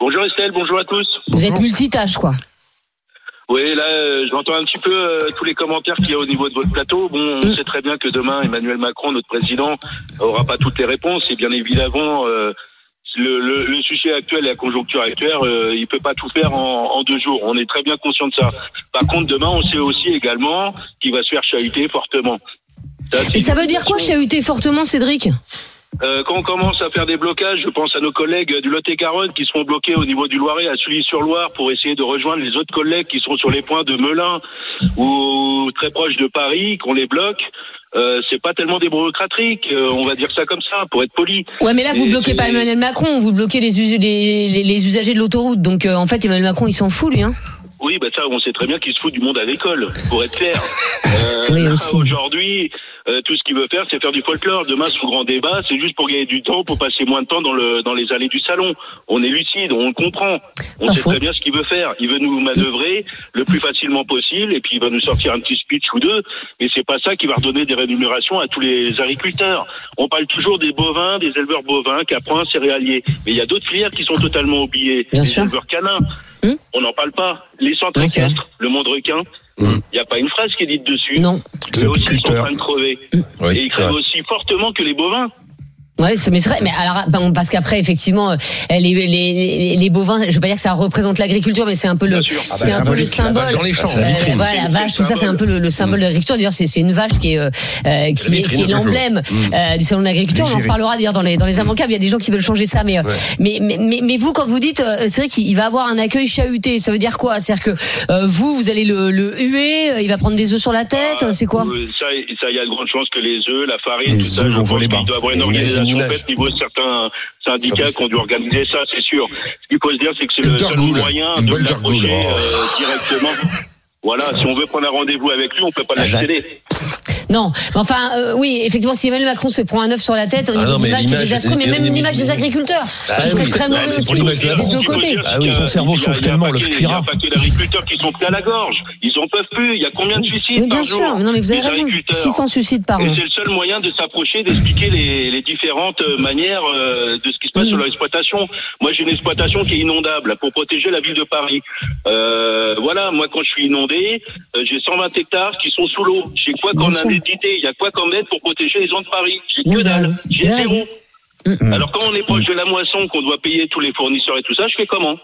Bonjour Estelle, bonjour à tous. Vous êtes multitâche, quoi. Oui, là, euh, j'entends un petit peu euh, tous les commentaires qu'il y a au niveau de votre plateau. Bon, on Mm. sait très bien que demain, Emmanuel Macron, notre président, aura pas toutes les réponses. Et bien évidemment, euh, le, le, le sujet actuel et la conjoncture actuelle, euh, il peut pas tout faire en, en deux jours. On est très bien conscient de ça. Par contre, demain, on sait aussi également qu'il va se faire chahuter fortement. c'est Et ça veut dire quoi, chahuter fortement, Cédric euh, quand on commence à faire des blocages, je pense à nos collègues du Lot-et-Garonne qui seront bloqués au niveau du Loiret à Sully-sur-Loire pour essayer de rejoindre les autres collègues qui sont sur les points de Melun ou très proches de Paris, qu'on les bloque. Euh, c'est pas tellement des bureaucratiques, euh, on va dire ça comme ça, pour être poli. Ouais, mais là, vous Et bloquez pas Emmanuel Macron, vous bloquez les, us- les, les- les usagers de l'autoroute. Donc, euh, en fait, Emmanuel Macron, il s'en fout, lui. Hein. Oui, bah ça, on sait très bien qu'il se fout du monde agricole, pour être clair. Euh, Oui. Aujourd'hui, euh, tout ce qu'il veut faire, c'est faire du folklore. Demain, sous grand débat, c'est juste pour gagner du temps, pour passer moins de temps dans, le, dans les allées du salon. On est lucide, on le comprend. On Pas sait faux. très bien ce qu'il veut faire. Il veut nous manœuvrer le plus facilement possible, et puis il va nous sortir un petit speech ou deux. Mais c'est pas ça qui va redonner des rémunérations à tous les agriculteurs. On parle toujours des bovins, des éleveurs bovins, caprins, céréaliers. Mais il y a d'autres filières qui sont totalement oubliées. Bien les sûr. éleveurs canins. Hum. On n'en parle pas. Les centres équestres, le monde requin. Il n'y a pas une phrase qui est dite dessus. Non. Eux aussi, ils sont en train de crever. Oui, et ils c'est crèvent aussi fortement que les bovins. Ouais, c'est- mais c'est vrai. Mais alors, bon, parce qu'après, effectivement, euh, les, les, les, les bovins, je veux pas dire que ça représente l'agriculture, mais c'est un peu le, Ah bah, un peu le symbole. vache dans les champs. C'est la vitrine. Euh, voilà, la vache, tout ça, c'est un peu le, le symbole de l'agriculture. D'ailleurs, c'est c'est une vache qui est, euh, euh, qui, est- vitrine, qui l'emblème euh, du salon de l'agriculture. On en reparlera d'ailleurs dans les, dans les immanquables. Il y a des gens qui veulent changer ça, mais, mais, mais, mais, mais vous, quand vous dites, euh, c'est vrai qu'il va avoir un accueil chahuté, ça veut dire quoi? C'est-à-dire que euh, vous, vous allez le, le huer, il va prendre des œufs sur la tête, Ah, c'est quoi? Ça, ça, il y a de grandes chances que les œufs, la farine, Les tout ça, œufs je vont pense voler qu'il bas. doit avoir une Et organisation au niveau de certains syndicats qui ont dû organiser ça, c'est sûr. Ce qu'il faut se dire, c'est que c'est le seul moyen de l'approcher euh, directement. Voilà, si on veut prendre un rendez-vous avec lui, on peut pas La l'accéder. Non, mais enfin, euh, oui, effectivement, si Emmanuel Macron se prend un œuf sur la tête, au Ah niveau non, de mais l'image, c'est désastreux, mais y même une l'image des image- agriculteurs. Ah ce serait oui, très bah, mauvais c'est l'image de la des France. deux côtés. Ah oui, que, son cerveau il y a- chauffe y tellement, le. Il n'y a pas que les agriculteurs qui sont pris à la gorge. Ils en peuvent plus. Il y a combien de suicides bien par sûr. jour Mais non, mais vous avez raison. agriculteurs. 600 suicides par Et an. c'est le seul moyen de s'approcher, d'expliquer les, les différentes euh, manières euh, de ce qui se passe sur leur exploitation. Moi, j'ai une exploitation qui est inondable pour protéger la ville de Paris. Euh, voilà, moi, quand je suis inondé, j'ai 120 hectares qui sont sous l'eau. J'ai quoi Bien comme Il y a quoi comme aide pour protéger les gens de Paris? J'ai que dalle. J'ai zéro. Alors, quand on est proche de la moisson, qu'on doit payer tous les fournisseurs et tout ça, je fais comment?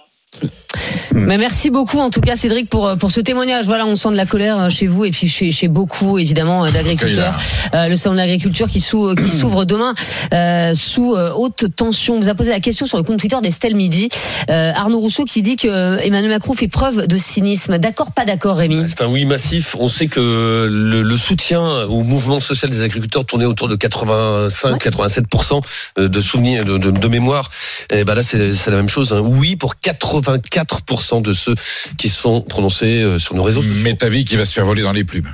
Mais merci beaucoup en tout cas Cédric pour euh, pour ce témoignage. Voilà, on sent de la colère euh, chez vous et puis chez chez beaucoup évidemment euh, d'agriculteurs. Euh, le salon de l'agriculture qui s'ouvre qui s'ouvre demain euh, sous euh, haute tension. On vous a posé la question sur le compte Twitter d'Estelle Midi. Arnaud Rousseau qui dit que Emmanuel Macron fait preuve de cynisme. D'accord, pas d'accord, Rémi? C'est un oui massif. On sait que le, le soutien au mouvement social des agriculteurs tournait autour de 85-87% de souvenirs, de, de, de mémoire. Et ben là, c'est la même chose. hein. Oui pour 84% de ceux qui sont prononcés euh, sur nos réseaux sociaux. Mais ta vie qui va se faire voler dans les plumes.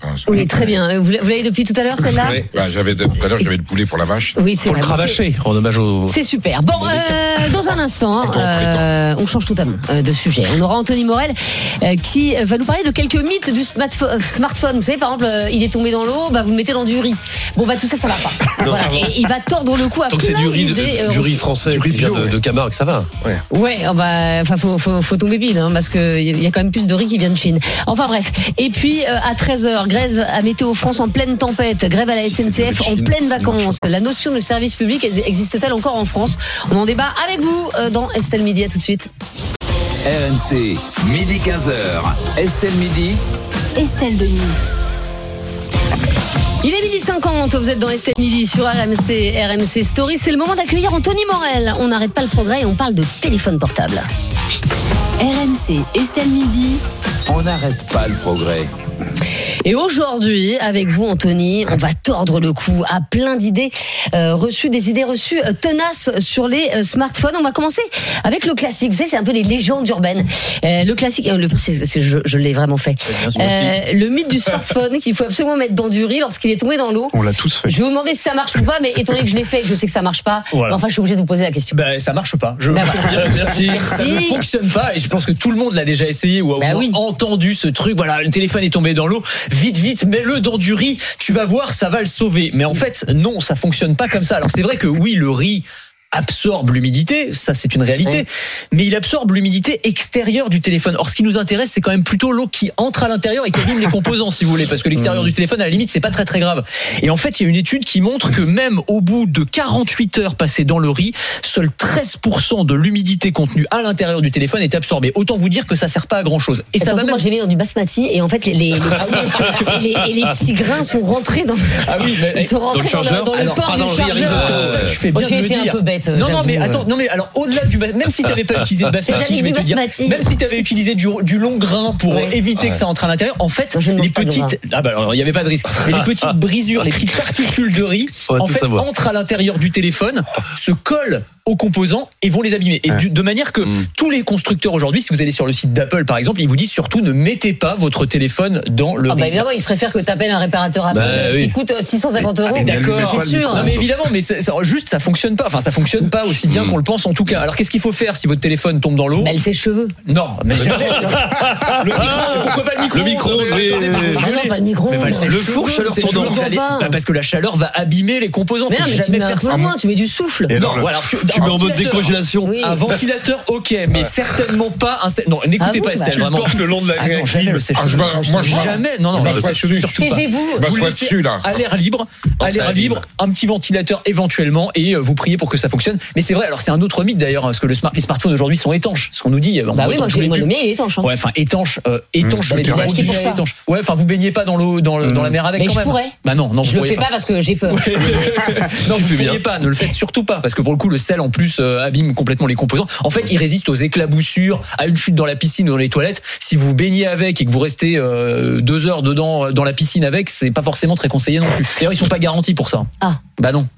Pas- Oui, très bien. Euh, Vous l'a- vous l'avez depuis tout à l'heure celle-là Oui. Bah, j'avais tout à l'heure j'avais le poulet pour la vache. Oui, c'est vrai. cravacher en hommage au. C'est super. Bon, euh, dans un instant, euh, on change totalement euh, de sujet. On aura Anthony Morel euh, qui va nous parler de quelques mythes du smartphone. euh, smartphone. Vous savez, par exemple, euh, il est tombé dans l'eau, bah, vous le mettez dans du riz. Bon, bah tout ça, ça va pas. Voilà. Et il va tordre le cou à Tant que c'est du riz, d'idées, euh, du riz français, du riz bio, de, ouais. de Camargue, ça va. Ouais. Ouais, oh bah, enfin, faut, faut, faut tomber pile, hein, parce que il y a quand même plus de riz qui vient de Chine. Enfin bref. Et puis euh, à 13h, grève à Météo France en pleine tempête, grève à la SNCF en pleine vacances. La notion de service public ex- existe-t-elle encore en France? On en débat avec vous euh, dans Estelle Midi. À tout de suite. RMC, midi 15h. Estelle Midi. Estelle Denis. Il est midi 50, vous êtes dans Estelle Midi sur RMC, RMC Story. C'est le moment d'accueillir Anthony Morel. On n'arrête pas le progrès et on parle de téléphone portable. RMC, Estelle Midi. On n'arrête pas le progrès. Et aujourd'hui, avec vous, Anthony, on va tordre le cou à plein d'idées euh, reçues, des idées reçues euh, tenaces sur les euh, smartphones. On va commencer avec le classique. Vous savez, c'est un peu les légendes urbaines. Euh, le classique, euh, je, je l'ai vraiment fait. Euh, le mythe du smartphone qu'il faut absolument mettre dans du riz lorsqu'il est tombé dans l'eau. On l'a tous fait. Je vais vous demander si ça marche ou pas, mais étant donné que je l'ai fait, et que je sais que ça marche pas. Voilà. Enfin, je suis obligé de vous poser la question. Bah, ça marche pas. Je Bah, que Merci. ça ne Merci. fonctionne pas et je pense que tout le monde l'a déjà essayé ou a Bah oui. entendu ce truc. Voilà, le téléphone est tombé dans l'eau. Vite, vite, mets-le dans du riz. Tu vas voir, ça va le sauver. Mais en fait, non, ça fonctionne pas comme ça. Alors c'est vrai que oui, le riz absorbe l'humidité, ça c'est une réalité, mais il absorbe l'humidité extérieure du téléphone. Or ce qui nous intéresse, c'est quand même plutôt l'eau qui entre à l'intérieur et qui abîme les composants si vous voulez parce que l'extérieur du téléphone à la limite c'est pas très très grave. Et en fait, il y a une étude qui montre que même au bout de 48 heures passées dans le riz, seul 13% de l'humidité contenue à l'intérieur du téléphone est absorbée. Autant vous dire que ça sert pas à grand chose. Et Et ça va même moi, j'ai mis dans du basmati et en fait, les, les, les petits, et les, et les petits grains sont rentrés dans, Ah oui, mais ils sont rentrés dans, le, dans le port du chargeur. ça, tu fais bien de me été un dire. peu bête. Non, non, j'avoue, mais euh. attends, non, mais alors au-delà du bas- même si tu n'avais pas utilisé de basmati, je vais te dire, même si tu avais utilisé du, du long grain pour Ouais. éviter que ça entre à l'intérieur, en fait, je les petites, ah bah alors il n'y avait pas de risque, mais les petites brisures, les petites particules de riz, en fait, savoir. entrent à l'intérieur du téléphone, se collent aux composants et vont les abîmer. Et de manière que Mm. tous les constructeurs aujourd'hui, si vous allez sur le site d'Apple par exemple, ils vous disent surtout ne mettez pas votre téléphone dans le Ah bah évidemment, ils préfèrent que tu appelles un réparateur à Bah qui oui. coûte euh, 650 euros. Ah, mais d'accord. Ça, c'est sûr. Non mais évidemment, mais c'est- juste ça fonctionne pas. Enfin, ça fonctionne pas aussi bien qu'on le pense en tout cas. Alors qu'est-ce qu'il faut faire si votre téléphone tombe dans l'eau Bah, elle ses cheveux. Non, mais jamais. le micro, pourquoi pas le micro Le micro. Ah non, rigolez. pas le micro. Mais bah, Le four, chaleur pas bah, parce que la chaleur va abîmer les composants. Mais Faut jamais faire ça. moins, tu mets du souffle. Voilà, tu- mets en mode décongélation. Oui. Un ventilateur, ok, mais certainement pas un. Non, n'écoutez Ah pas bah, Estelle, tu le vraiment. le long de la Ah non, jamais le Ah, sèche-cheveux. je moi, Jamais, non, non, le sèche-cheveux, surtout pas. Taisez-vous. Bah, Vous laissez dessus, là. à l'air libre, à l'air libre, un petit ventilateur éventuellement et euh, vous priez pour que ça fonctionne. Mais c'est vrai, alors c'est un autre mythe d'ailleurs, hein, parce que le smart- les smartphones aujourd'hui sont étanches. Ce qu'on nous dit, on Bah oui, moi, j'ai le mien, il est étanche. hein. Ouais, enfin étanche, euh, étanche, Mmh, mais pour produits ça. étanches. Ouais, enfin vous baignez pas dans l'eau, dans, la mer avec Mais quand je même. pourrais. Bah non, non, Je le fais pas parce que j'ai peur. Non, vous fais ne bien. pas, ne le faites surtout pas, parce que pour le coup, le sel en plus euh, abîme complètement les composants. En fait, il résiste aux éclaboussures, à une chute dans la piscine ou dans les toilettes. Si vous baignez avec et que vous restez euh, deux heures dedans euh, dans la piscine avec, c'est pas forcément très conseillé non plus. D'ailleurs, ils sont pas garantis pour ça. Ah. Bah non.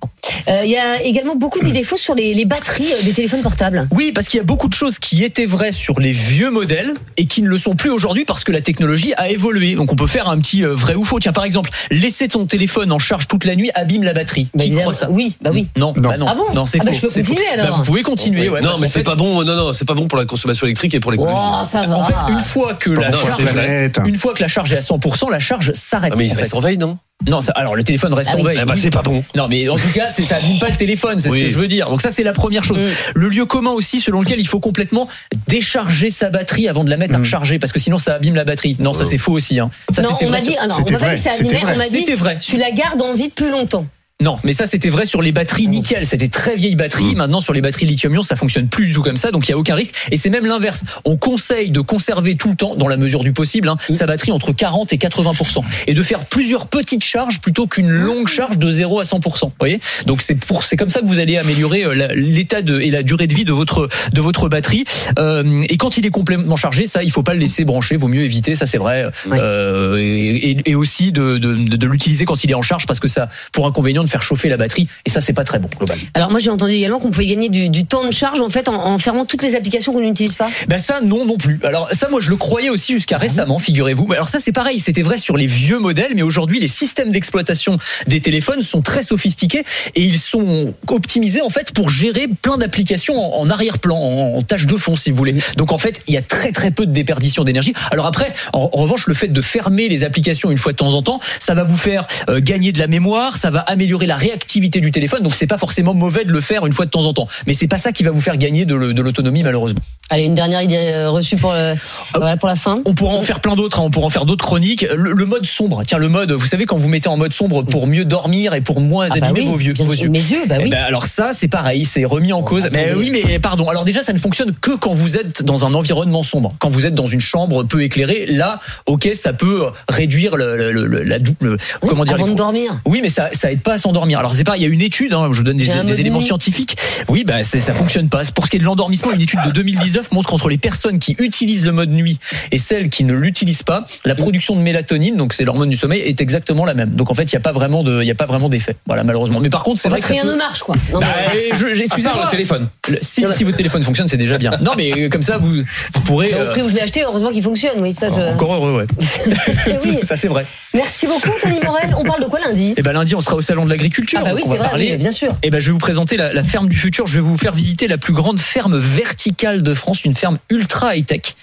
Euh, Il y a également beaucoup d'idées fausses sur les, les batteries des téléphones portables. Oui, parce qu'il y a beaucoup de choses qui étaient vraies sur les vieux modèles et qui ne le sont plus aujourd'hui parce que la technologie a évolué. Donc on peut faire un petit vrai ou faux. Tiens, par exemple, laisser ton téléphone en charge toute la nuit abîme la batterie. Bah, qui croit ça? Oui, bah oui. Non, Non. bah non, Ah bon? Non, c'est Ah bah, faux. Continuer, alors. Bah, vous pouvez continuer. ouais, non, mais c'est fait- pas bon. Non, non, c'est pas bon pour la consommation électrique et pour l'écologie. Oh, ça va. En fait, une fois que la charge, c'est vrai. Planète. une fois que la charge est à 100%, la charge s'arrête. Ah, mais il reste en veille, non? Non, ça- alors le téléphone reste Ah en veille. Eh bah, c'est pas bon. Non, mais en tout cas, c'est ça abîme pas le téléphone, c'est Oui. ce que je veux dire. Donc ça, c'est la première chose. Mm. Le lieu commun aussi, selon lequel il faut complètement décharger sa batterie avant de la mettre à Mm. recharger, parce que sinon ça abîme la batterie. Non, ça Oh. c'est faux aussi. Hein. Ça non, c'était on m'a vrai. dit, sur- ah non, on C'était m'a pas dit que ça abîmait, on m'a dit, C'était vrai. tu la gardes en vie plus longtemps. Non, mais ça c'était vrai sur les batteries nickel. C'était très vieilles batteries. Maintenant sur les batteries lithium-ion, ça fonctionne plus du tout comme ça, donc il y a aucun risque. Et c'est même l'inverse. On conseille de conserver tout le temps, dans la mesure du possible, hein, sa batterie entre 40 et 80% et de faire plusieurs petites charges plutôt qu'une longue charge de 0 à 100 Vous voyez? Donc c'est pour c'est comme ça que vous allez améliorer euh, l'état de et la durée de vie de votre de votre batterie. Euh, et quand il est complètement chargé, ça il faut pas le laisser brancher. Vaut mieux éviter. Ça c'est vrai. Euh, et, et- aussi de, de, de- l'utiliser quand il est en charge parce que ça pour inconvénient faire chauffer la batterie et ça c'est pas très bon globalement. Alors moi j'ai entendu également qu'on pouvait gagner du, du temps de charge en fait en, en fermant toutes les applications qu'on n'utilise pas. Ben ça non non plus. Alors ça moi je le croyais aussi jusqu'à récemment, figurez-vous. Alors ça c'est pareil, c'était vrai sur les vieux modèles, mais aujourd'hui les systèmes d'exploitation des téléphones sont très sophistiqués et ils sont optimisés en fait pour gérer plein d'applications en, en arrière-plan, en, en tâche de fond si vous voulez. Donc en fait il y a très très peu de déperdition d'énergie. Alors après en, en revanche le fait de fermer les applications une fois de temps en temps, ça va vous faire euh, gagner de la mémoire, ça va améliorer la réactivité du téléphone. Donc c'est pas forcément mauvais de le faire une fois de temps en temps, mais c'est pas ça qui va vous faire gagner de l'autonomie malheureusement. Allez une dernière idée euh, reçue pour le, voilà, pour la fin. On pourra en faire plein d'autres, hein, on pourra en faire d'autres chroniques. Le, le mode sombre, tiens, le mode, vous savez, quand vous mettez en mode sombre pour mieux dormir et pour moins Ah bah abîmer oui, vos, vieux, vos yeux. Mes yeux, bah Eh oui. ben, alors ça, c'est pareil, c'est remis en cause. Mais attendez. oui, mais pardon. Alors déjà, ça ne fonctionne que quand vous êtes dans un environnement sombre. Quand vous êtes dans une chambre peu éclairée, là, ok, ça peut réduire le, la dou- le- Oui, comment dire avant les de dormir. oui, mais ça, ça aide pas à s'endormir. Alors c'est pas, il y a une étude, hein, je donne des, éléments scientifiques. Oui, bah ça fonctionne pas. Pour ce qui est de l'endormissement, une étude de 2019 montre qu'entre les personnes qui utilisent le mode nuit et celles qui ne l'utilisent pas, la production de mélatonine, donc c'est l'hormone du sommeil, est exactement la même. Donc en fait, il y a pas vraiment de, il y a pas vraiment d'effet. Voilà, malheureusement. Mais par contre, c'est vrai que rien peut- ne marche quoi. Bah, excusez-moi. le téléphone. Le- Si, si votre téléphone fonctionne, c'est déjà bien. Non, mais euh, comme ça, vous, vous pourrez. Mais au euh, prix où je l'ai acheté, heureusement qu'il fonctionne. Oui, ça, je... Encore heureux, ouais. Eh oui. ça c'est vrai. Merci beaucoup, Tony Morel. On parle de quoi lundi? Et ben lundi, on sera au salon de l'agriculture. Ah bah oui, donc on c'est va vrai, parler oui, bien sûr. Eh ben, je vais vous présenter la, la ferme du futur. Je vais vous faire visiter la plus grande ferme verticale de France, une ferme ultra high-tech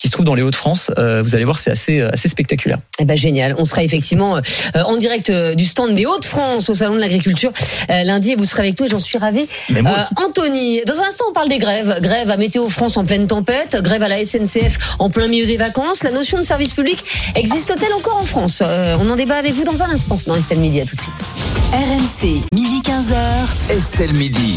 qui se trouve dans les Hauts-de-France. Euh, vous allez voir, c'est assez, assez spectaculaire. Eh ben génial. On sera effectivement euh, en direct euh, du stand des Hauts-de-France au salon de l'agriculture euh, lundi et vous serez avec nous et j'en suis ravie. Mais moi Euh, aussi. Anthony, dans un instant on parle des grèves. Grève à Météo France en pleine tempête, grève à la SNCF en plein milieu des vacances. La notion de service public existe-t-elle encore en France? Euh, On en débat avec vous dans un instant dans Estelle Midi. À tout de suite. RMC, midi 15h. Estelle Midi.